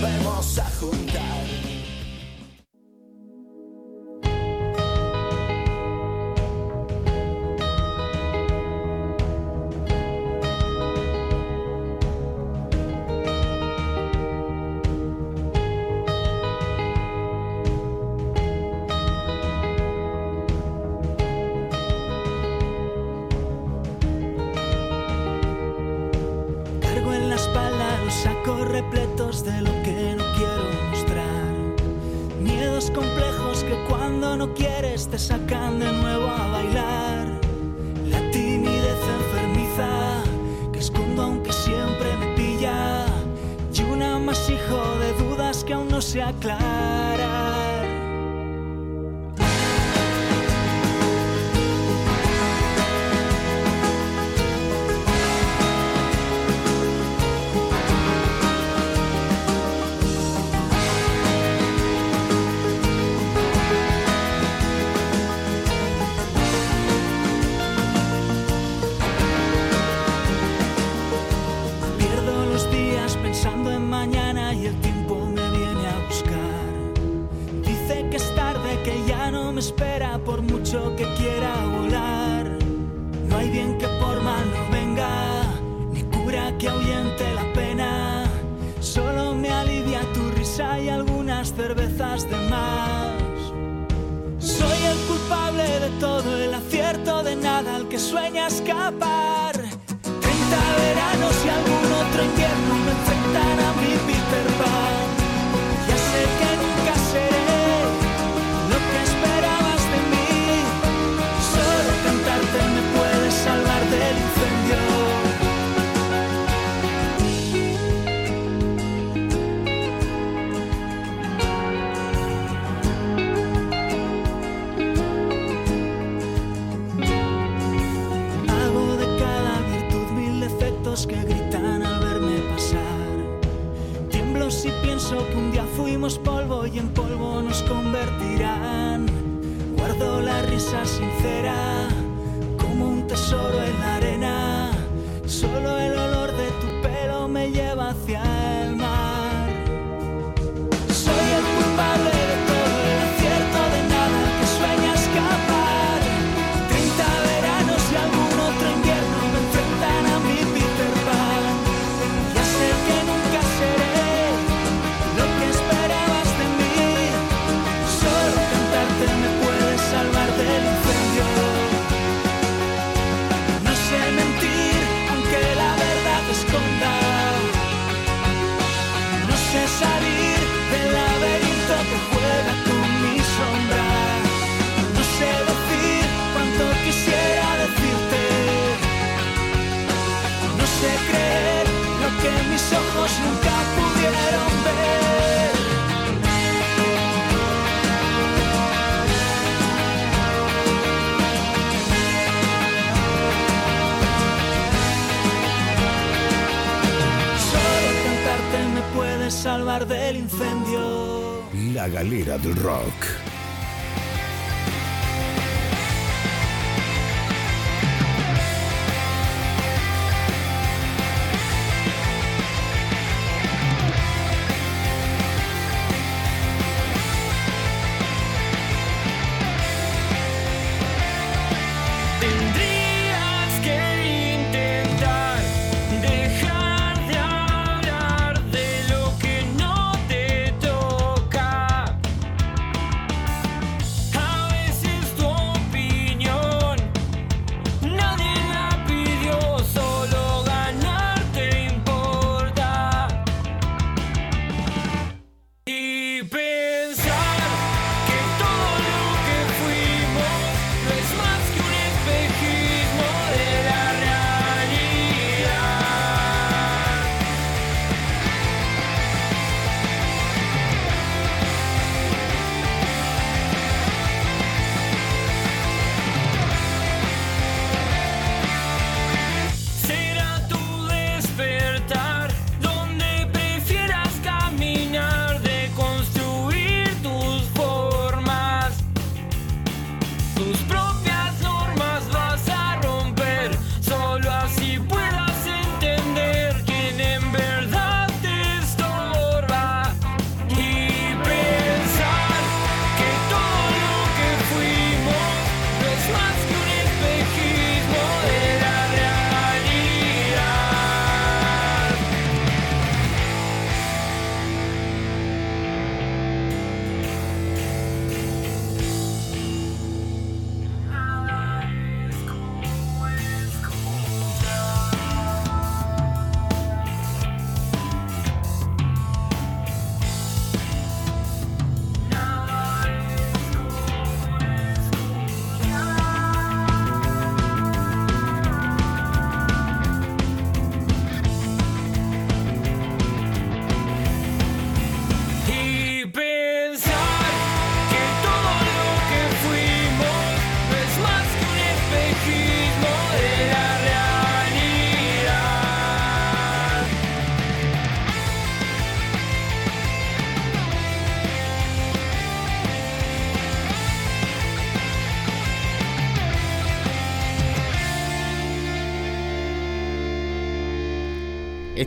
Volvemos a juntar.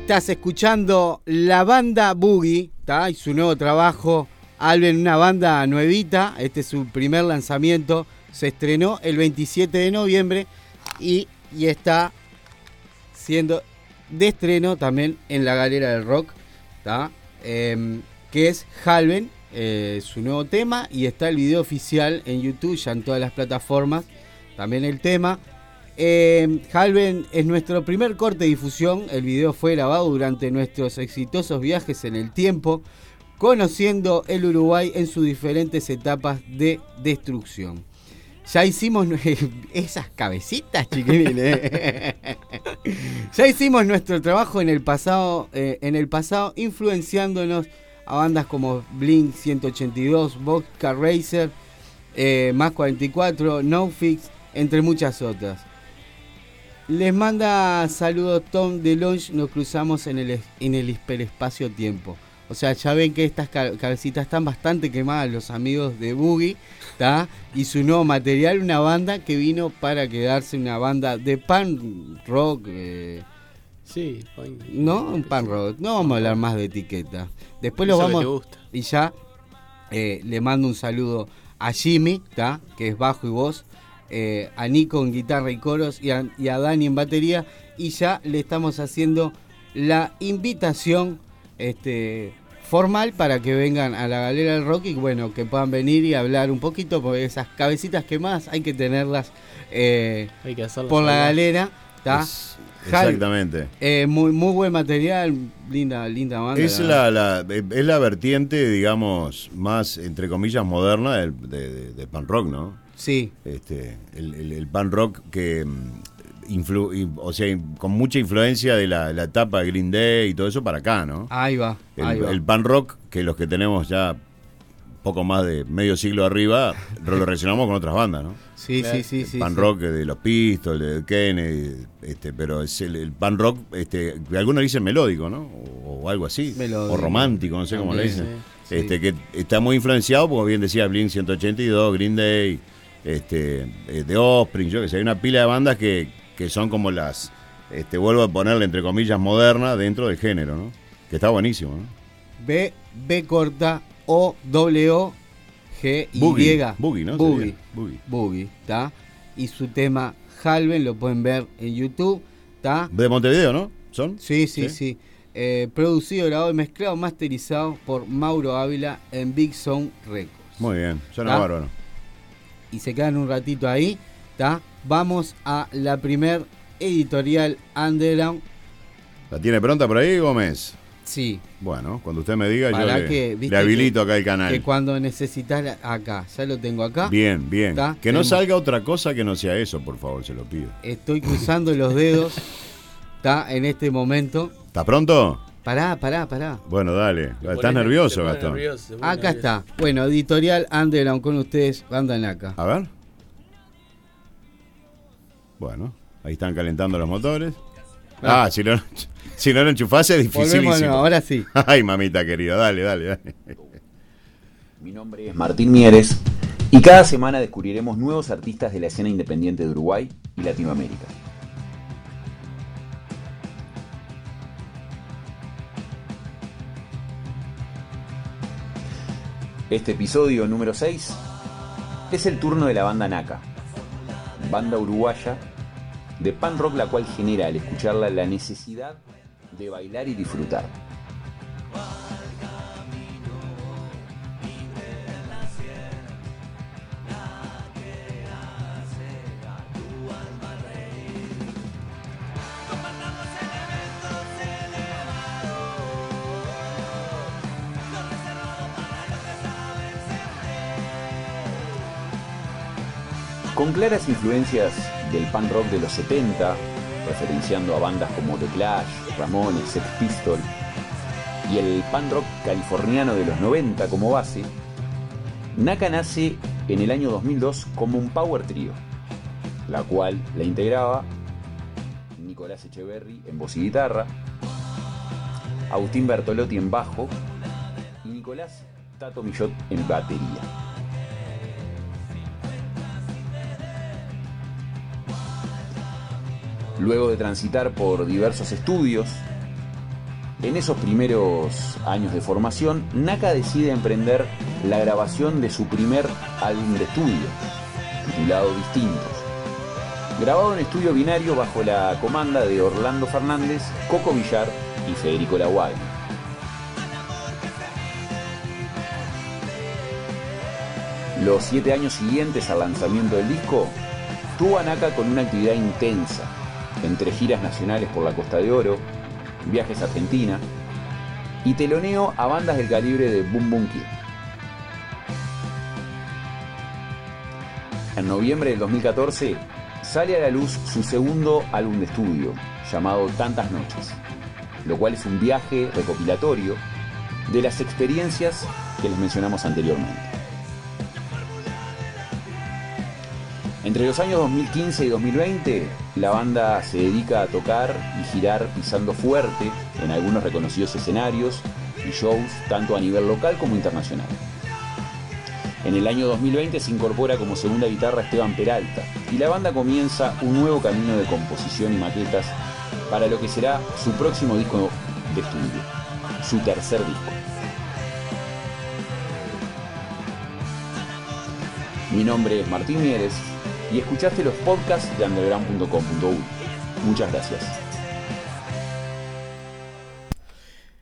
Estás escuchando la banda Boogie, ¿está? Y su nuevo trabajo, Alben, una banda nuevita. Este es su primer lanzamiento. Se estrenó el 27 de noviembre y, está siendo de estreno también en la Galera del Rock. Em, que es Halven, eh, su nuevo tema. Y está el video oficial en YouTube, ya en todas las plataformas. También el tema. Eh, Halven es nuestro primer corte de difusión. El video fue grabado durante nuestros exitosos viajes en el tiempo, conociendo el Uruguay en sus diferentes etapas de destrucción. Ya hicimos esas cabecitas, chiquilines. ya hicimos nuestro trabajo en el pasado, eh, en el pasado, influenciándonos a bandas como Blink 182, Vodka Racer, eh, Más 44, No Fix, entre muchas otras. Les manda saludos Tom de nos cruzamos en el, en el hiperespacio-tiempo. O sea, ya ven que estas cabecitas están bastante quemadas los amigos de Boogie, ¿está? Y su nuevo material, una banda que vino para quedarse, una banda de pan rock. Eh, sí, no, un pan rock. No vamos a hablar más de etiqueta. Después lo vamos. Y ya eh, le mando un saludo a Jimmy, ¿está? Que es bajo y voz. Eh, a Nico en guitarra y coros y a, Dani en batería. Y ya le estamos haciendo la invitación este, formal para que vengan a la galera del rock y bueno, que puedan venir y hablar un poquito, porque esas cabecitas que más hay que tenerlas eh, por la galera. exactamente. Eh, muy, muy buen material, linda, linda banda. Es la, es la vertiente, digamos, más, entre comillas, moderna de, de pan rock, ¿no? Sí. Este, el, pan rock que mm, o sea, con mucha influencia de la, etapa de Green Day y todo eso para acá, ¿no? Ahí va. El, pan rock, que los que tenemos ya poco más de medio siglo arriba, lo relacionamos con otras bandas, ¿no? Sí, sí, sí, sí. Pan rock de los Pistols, de Kennedy, este, pero es el, pan rock, este, algunos dicen melódico, ¿no? O, algo así. O romántico, no sé cómo le dicen. Este, que está muy influenciado, como bien decía Blink 182, Green Day este, eh, de Offspring, yo que sé, hay una pila de bandas que, son como las, este, vuelvo a ponerle entre comillas, modernas dentro del género, ¿no? Que está buenísimo, ¿no? B, B corta, O, W, O, G, Y. Boogie, ¿no? Boogie. Boogie. ¿está? Y su tema Halven lo pueden ver en YouTube, ¿está? De Montevideo, ¿no? ¿Son? Sí, sí, sí. Eh, producido, grabado y mezclado, masterizado por Mauro Ávila en Big Sound Records. Muy bien, suena bárbaro y se quedan un ratito ahí, ¿está? Vamos a la primer editorial Underground. ¿La tiene pronta por ahí, Gómez? Sí. Bueno, cuando usted me diga, yo le, habilito acá el canal. Que cuando necesitas acá, ya lo tengo acá. Bien, bien. Que no salga otra cosa que no sea eso, por favor, se lo pido. Estoy cruzando los dedos, ¿está? En este momento. ¿Está pronto? Pará, pará, pará. Bueno, dale. Estás nervioso, Gastón. acá está. Bueno, editorial Underground con ustedes, andan acá. A ver. Bueno, ahí están calentando los motores. Ah, ah si, no, si no lo enchufás es dificilísimo. ahora sí. Ay, mamita querida, dale, dale, dale. Mi nombre es Martín Mieres y cada semana descubriremos nuevos artistas de la escena independiente de Uruguay y Latinoamérica. Este episodio número 6 es el turno de la banda Naka, banda uruguaya de pan rock la cual genera al escucharla la necesidad de bailar y disfrutar. Con claras influencias del punk rock de los 70, referenciando a bandas como The Clash, Ramones, Sex Pistols, y el punk rock californiano de los 90 como base, Naka nace en el año 2002 como un power trio, la cual la integraba Nicolás Echeverry en voz y guitarra, Agustín Bertolotti en bajo y Nicolás Tato Millot en batería. Luego de transitar por diversos estudios, En esos primeros años de formación, Naka decide emprender la grabación de su primer álbum de estudio, titulado Distintos. Grabado en estudio binario bajo la comanda de Orlando Fernández, Coco Villar y Federico Laguay. Los siete años siguientes al lanzamiento del disco, tuvo a Naka con una actividad intensa, entre giras nacionales por la Costa de Oro, viajes a Argentina y teloneo a bandas del calibre de Boom Boom Kid. En noviembre del 2014 sale a la luz su segundo álbum de estudio, llamado Tantas Noches, lo cual es un viaje recopilatorio de las experiencias que les mencionamos anteriormente. Entre los años 2015 y 2020, la banda se dedica a tocar y girar pisando fuerte en algunos reconocidos escenarios y shows tanto a nivel local como internacional. En el año 2020 se incorpora como segunda guitarra Esteban Peralta y la banda comienza un nuevo camino de composición y maquetas para lo que será su próximo disco de estudio, su tercer disco. Mi nombre es Martín Mieres y escuchaste los podcasts de underground.com.uy. Muchas gracias.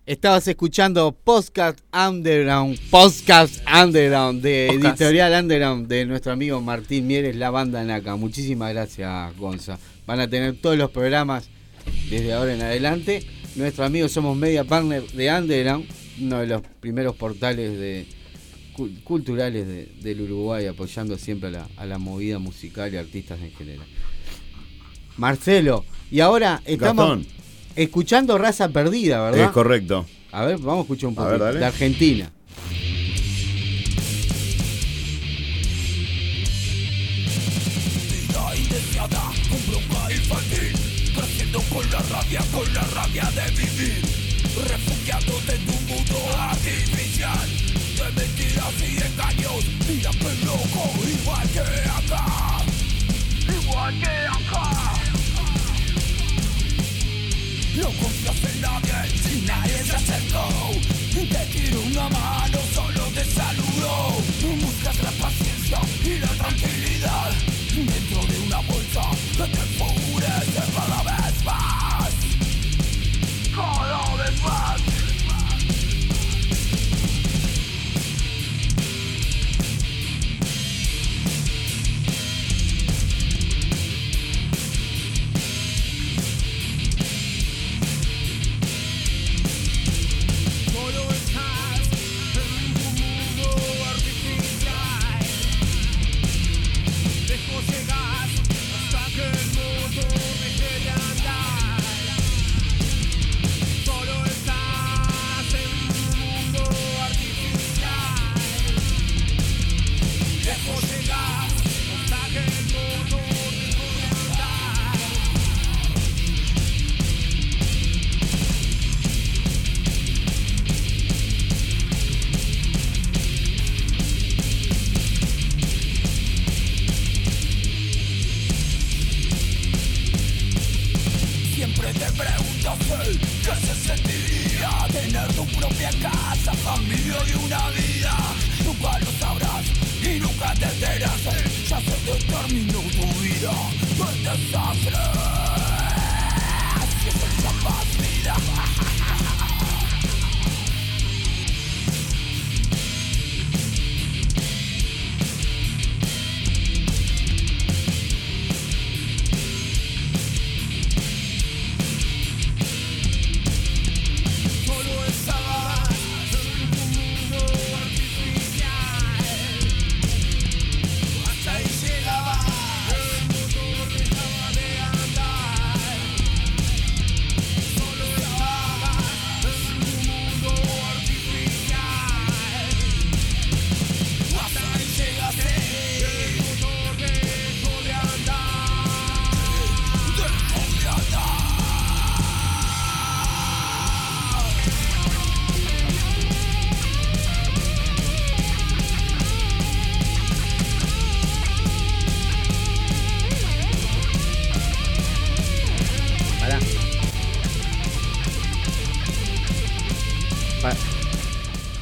Estabas escuchando Podcast Underground, Podcast Underground de Editorial Underground de nuestro amigo Martín Mieres, la banda Naka. Muchísimas gracias, Gonza. Van a tener todos los programas desde ahora en adelante. Nuestros amigos somos media partner de Underground, uno de los primeros portales de, culturales del Uruguay, apoyando siempre a la, movida musical y artistas en general. Marcelo, y ahora estamos escuchando Raza Perdida, ¿verdad? Es correcto. A ver, vamos a escuchar un poco de Argentina. con la rabia, con la rabia de vivir, un mundo artificial de mentiras y engaños Mira que loco, igual que acá Igual que acá No confías en nadie si nadie se acercó Te tiro una mano, solo te saludo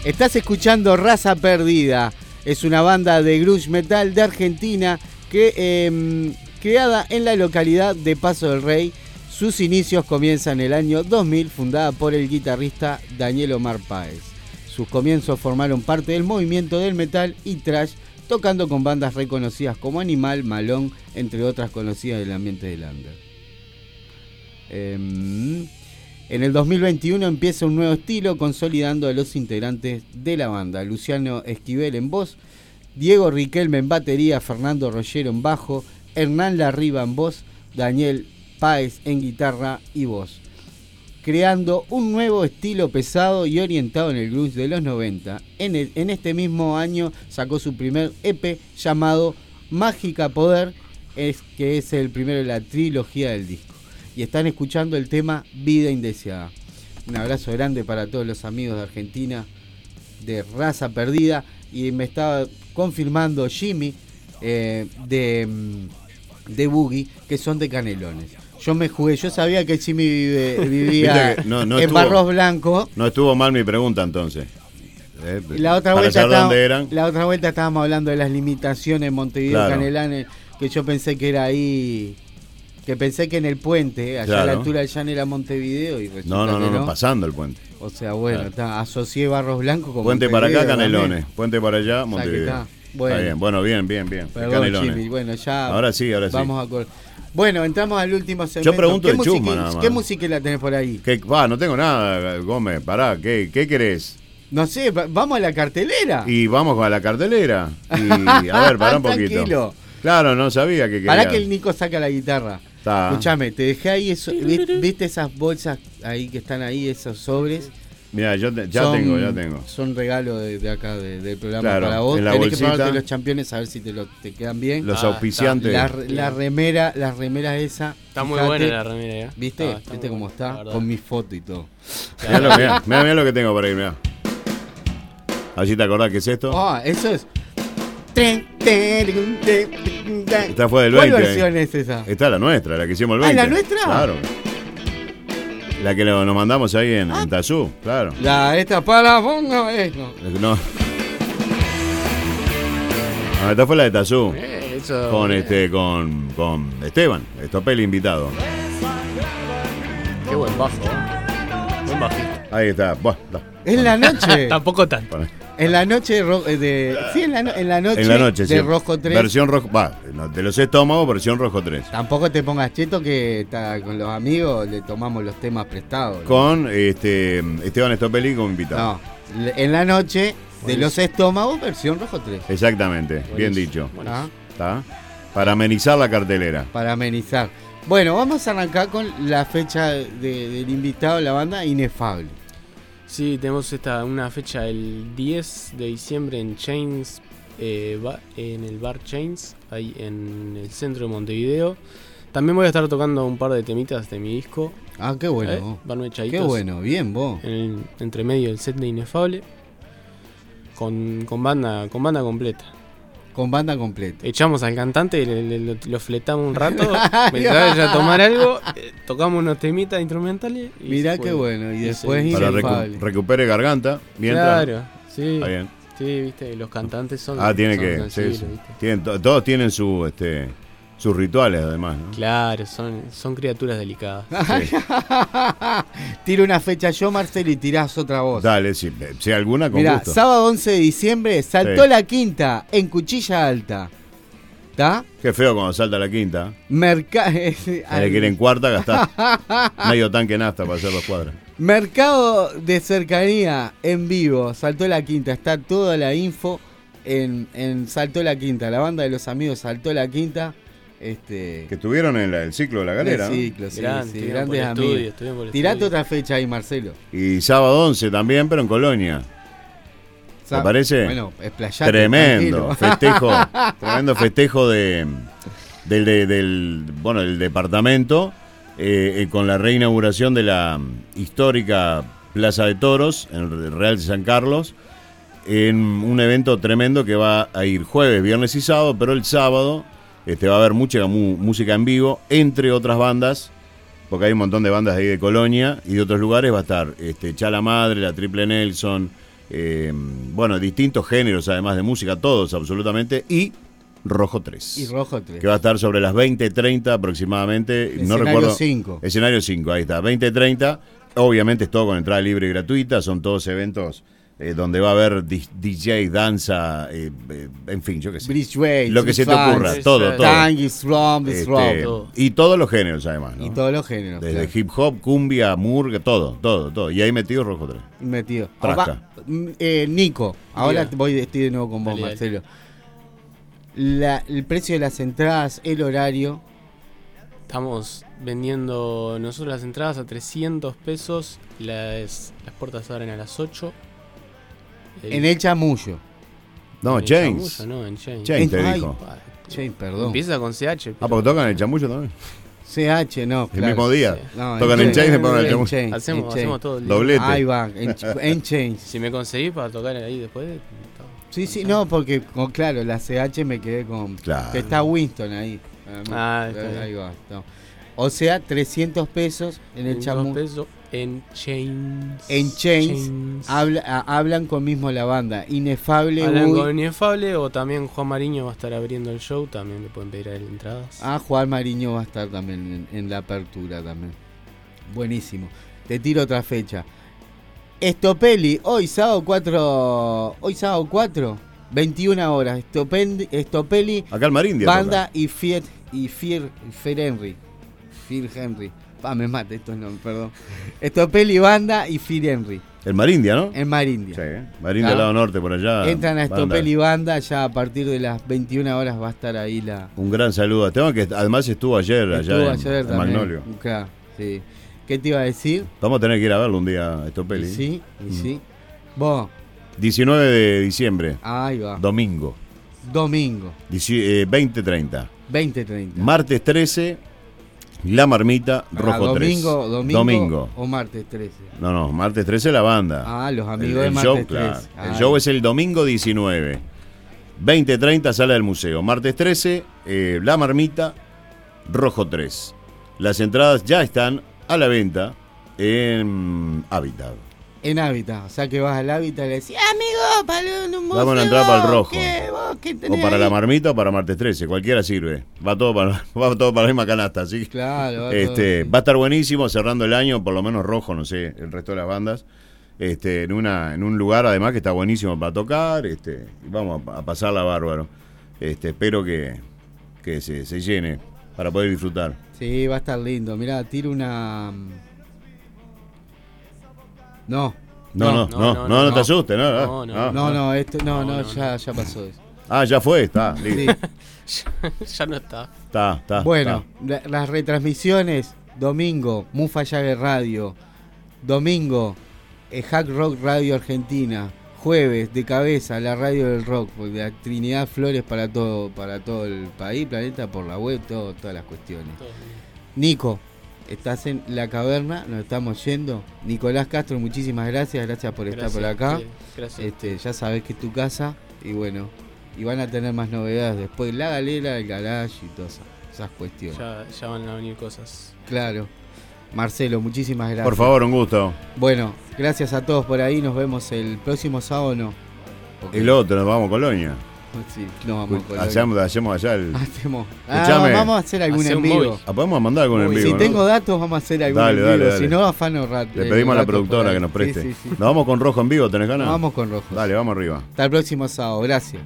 Estás escuchando Raza Perdida. Es una banda de grunge metal de Argentina que em, creada en la localidad de Paso del Rey. Sus inicios comienzan en el año 2000, fundada por el guitarrista Daniel Omar Páez. Sus comienzos formaron parte del movimiento del metal y trash, tocando con bandas reconocidas como Animal, Malón, entre otras conocidas del ambiente del under. Em, en el 2021 empieza un nuevo estilo consolidando a los integrantes de la banda. Luciano Esquivel en voz, Diego Riquelme en batería, Fernando Rollero en bajo, Hernán Larriba en voz, Daniel Páez en guitarra y voz. Creando un nuevo estilo pesado y orientado en el grunge de los 90. En, en este mismo año sacó su primer EP llamado Mágica Poder, es, que es el primero de la trilogía del disco y están escuchando el tema Vida Indeseada. Un abrazo grande para todos los amigos de Argentina de Raza Perdida y me estaba confirmando Jimmy eh, de, mm, de Boogie que son de Canelones. Yo me jugué, yo sabía que Jimmy vivía en Barros Blanco. No estuvo mal mi pregunta entonces. Eh, la, otra vuelta la otra vuelta estábamos hablando de las limitaciones en Montevideo Canelones, que yo pensé que era ahí que pensé que en el puente, allá a la altura del Llano era Montevideo y No, no, no, no, pasando el puente. O sea, bueno, está, asocié Barros Blancos con Puente para acá, Canelones. Puente para allá, Montevideo. Bueno. bien, bueno, bien, bien, bien. Canelones. bueno, ya. Ahora sí, ahora sí. Vamos a bueno, entramos al último segmento. Yo pregunto ¿Qué, música, ¿Qué música la tenés por ahí? Va, no tengo nada, Gómez. Pará, ¿qué, qué querés? No sé, vamos a la cartelera. Y vamos a la cartelera. Y a ver, pará un poquito. Tranquilo. Claro, no sabía que quería. Para que el Nico saca la guitarra. Escúchame, te dejé ahí eso, ¿viste esas bolsas ahí que están ahí, esos sobres? Mira, yo ya tengo, ya tengo. Son regalos de, acá, del programa para vos. Tenés que probarte los campeones a ver si te, lo, te quedan bien. Los ah, auspiciantes. La, remera, la remera esa. Está muy buena la remera, ¿eh? ¿Viste? Ah, ¿Viste cómo está? Con mi foto y todo. Mira, mira, lo que tengo para ir, mira. A ver si te acordás qué es esto. Ah, eso es esta fue del 20. ¿Cuál versión es esa? Esta es la nuestra, la que hicimos el 20. ¿Ah, la nuestra? Claro. La que nos mandamos ahí en, ah. Tazú, claro. La esta para fondo es. No. no. esta fue la de Tazú. Eh, con este, con, con Esteban, Estopel invitado. Qué buen bajo, ¿eh? Buen bajito. Ahí está. Buah, En la noche. Tampoco tanto. En la noche eh, de. Sí, en la, en la noche, en la noche de Rojo 3. Versión Rojo. Va, de los estómagos, versión Rojo 3. Tampoco te pongas cheto que con los amigos le tomamos los temas prestados. Con este Esteban Estopeli como invitado. No, en la noche de los estómagos, versión Rojo 3. Exactamente, bien dicho. ¿Está? Para amenizar la cartelera. Para amenizar. Bueno, vamos a arrancar con la fecha del invitado de la banda Inefable. Sí, tenemos esta una fecha el 10 de diciembre en Chains, eh, en el bar Chains, ahí en el centro de Montevideo. También voy a estar tocando un par de temitas de mi disco. Ah, qué bueno. ¿Eh? Qué bueno, bien vos. En entre medio del set de Inefable. Con, con, banda, con banda completa. Con banda completa. Echamos al cantante, lo fletamos un rato, me a tomar algo, eh, tocamos unos temitas instrumentales. Y Mirá qué bueno, y después Para recupere garganta, mientras. Claro, sí. Está bien. Sí, viste, los cantantes son. Ah, tiene que. Tienen, todos tienen su. este sus rituales, además. ¿no? Claro, son, son criaturas delicadas. Tira una fecha yo, Marcelo, y tirás otra voz. Dale, si, si alguna con Mira, sábado 11 de diciembre saltó la quinta en Cuchilla Alta. ¿Está? Qué feo cuando salta la quinta. Mercado. Le quieren cuarta gastar. Medio tanque nasta para hacer los cuadras. Mercado de cercanía en vivo. Saltó la quinta. Está toda la info en, en Saltó la quinta. La banda de los amigos Saltó la quinta. Este, que estuvieron en el ciclo de la galera. El ciclo, sí, sí, grandes amigos. Tirate otra fecha ahí, Marcelo. Y sábado 11 también, pero en Colonia. ¿Te parece? Bueno, Tremendo festejo, tremendo festejo de, del, del, bueno, del departamento eh, eh, con la reinauguración de la histórica Plaza de Toros en el Real de San Carlos en un evento tremendo que va a ir jueves, viernes y sábado, pero el sábado este, va a haber mucha música en vivo, entre otras bandas, porque hay un montón de bandas ahí de Colonia y de otros lugares. Va a estar este, Chala Madre, la Triple Nelson, eh, bueno, distintos géneros además de música, todos absolutamente, y Rojo 3. Y Rojo 3. Que va a estar sobre las 20.30 aproximadamente. Escenario no recuerdo. 5. Escenario 5, ahí está. 20.30. Obviamente es todo con entrada libre y gratuita. Son todos eventos eh, donde va a haber DJ, danza, eh, eh, en fin, yo qué sé. Bridgeway, Lo que se te ocurra, todo, todo. Este, Rom. y todos los géneros además, ¿no? Y todos los géneros. Desde claro. hip hop, cumbia, murga, todo, todo, todo. Y ahí metido Rojo 3. metido. Trasca. Mm, eh, Nico, ahora Diga. voy, estoy de nuevo con vos, Dale, dale. Marcelo. La- el precio de las entradas, el horario, Estamos vendiendo nosotros las entradas a 300 pesos. Las, las puertas abren a las 8. En el chamullo. No, en James. Chamullo, no, en James. James te Ay, dijo. Ah, Che, perdón. Empieza con CH. Ah, pero porque tocan el chamullo también. CH, no. El claro. mismo día. No, Tocan en Chains, después al en chamullo. Chains, Hacemos, en hacemos todo el día. Doblete. Ahí va, en, ch- en Chains. Si me conseguís para tocar ahí después. Sí, sí, no, porque, con, claro, la CH me quedé con. Claro. Que está Winston ahí. Ah, está bien. ahí va. no. O sea, 300 pesos en el 200 chamullo. pesos en Chains. En Chains, Habla, a- hablan con mismo la banda. Inefable, Hablan con Inefable o también Juan Mariño va a estar abriendo el show. También le pueden pedir a él entradas. Ah, Juan Mariño va a estar también en, en la apertura también. Buenísimo. Te tiro otra fecha. Estopeli, hoy sábado 4, hoy sábado 4, 21 horas. Estopen- Estopeli, Acá el Marindia. banda y Fier y Fier, Fier Fier Henry. Pa, me mate estos nombres, perdón. Estopeli, banda y Fier Henry. El Marindia, ¿no? En Marindia. Sí, ¿eh? Marindia Ah. al lado norte, por allá. Entran a Banda. Estopeli Banda, ya a partir de las 21 horas va a estar ahí la, Un gran saludo a Esteban, que además estuvo ayer allá Estuvo en, ayer en también. Magnolio. Claro, sí. ¿Qué te iba a decir? Vamos a tener que ir a verlo un día a Estopeli. Y sí, y Mm. sí. Vos, 19 de diciembre, ahí va. domingo, Domingo, eh, 20.30. 20.30. Martes 13, La Marmita, Ah, Rojo 3. domingo, domingo, Domingo. o martes 13. No, no, martes 13 la banda. Ah, los el, amigos de el martes show, claro. 13. El Ah, show es el domingo 19. 20.30 sala del museo. Martes 13, eh, La Marmita, Rojo 3. Las entradas ya están a la venta en Habitat. En Hábitat, o sea que vas al Hábitat y le decís, amigo, para un una museo, entrada para el rojo. ¿qué? ¿Vos qué O para ahí?" la marmita o para martes 13, cualquiera sirve. Va todo para, va todo para la misma canasta, así que, Claro, va este, todo. va a estar buenísimo cerrando el año, por lo menos rojo, no sé, el resto de las bandas. Este, en una, en un lugar además que está buenísimo para tocar, este, vamos a, a pasarla bárbaro. Este, espero que, que se, se llene para poder disfrutar. Sí, va a estar lindo. Mirá, tiro una. No. No, no, no, no, no, te asustes, no, No, no, no, No, no, esto, no, No, no, no, ya, ya pasó eso. Ah, ya fue, está, Sí. listo. ya no está. está, está. Bueno, está. la- las retransmisiones, domingo, Mufa Jagger Radio, domingo, eh, Hack Rock Radio Argentina, jueves, de cabeza, la radio del rock, porque la Trinidad Flores para todo, para todo el país, planeta, por la web, todo, todas las cuestiones. Nico, estás en la caverna, nos estamos yendo. Nicolás Castro, muchísimas gracias, gracias por estar por acá. ustedes, Gracias. Este, ya sabes que es tu casa y bueno, y van a tener más novedades después, la galera, el garage y todas esas, esas cuestiones. Ya, ya van a venir cosas. Claro. Marcelo, muchísimas gracias. Por favor, un gusto. Bueno, gracias a todos por ahí, nos vemos el próximo sábado no. El otro, nos vamos a Colonia. Sí, nos vamos a. Hacemos, hacemos allá el. Hacemos. Ah, vamos a hacer algún en vivo. Ah, podemos mandar algún en vivo. Si ¿no? tengo datos, vamos a hacer algún Dale, en dale, vivo. dale. Si no, afano rat. Le eh, pedimos a la rato productora que nos Sí, preste. sí, sí. Nos vamos con rojo en vivo, ¿tenés ganas? Nos vamos con rojo. Dale, vamos arriba. Hasta el próximo sábado. Gracias.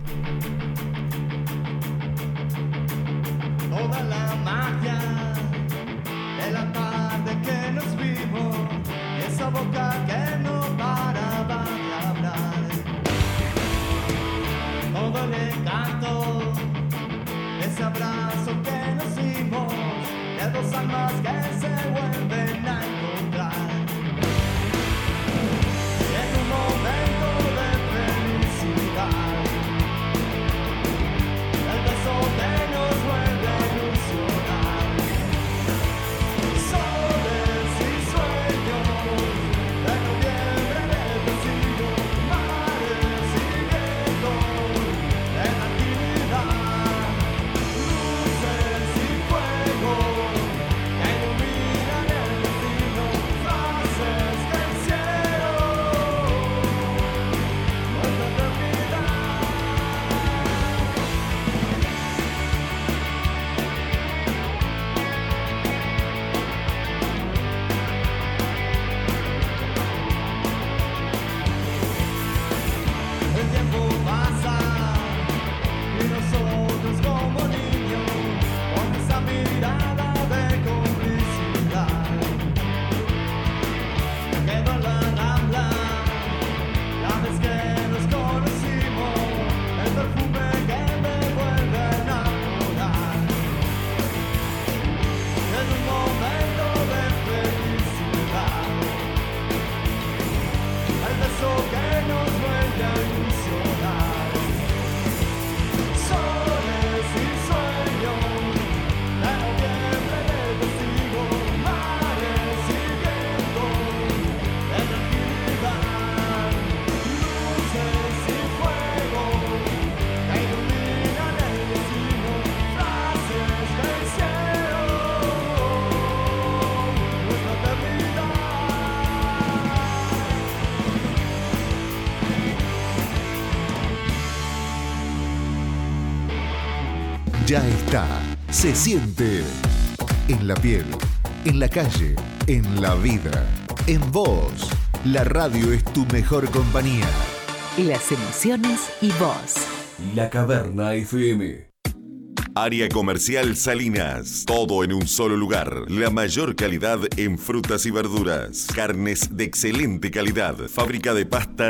Siente en la piel, en la calle, en la vida, en vos. La radio es tu mejor compañía. Las emociones y vos. La Caverna FM. Área Comercial Salinas. Todo en un solo lugar. La mayor calidad en frutas y verduras. Carnes de excelente calidad. Fábrica de pasta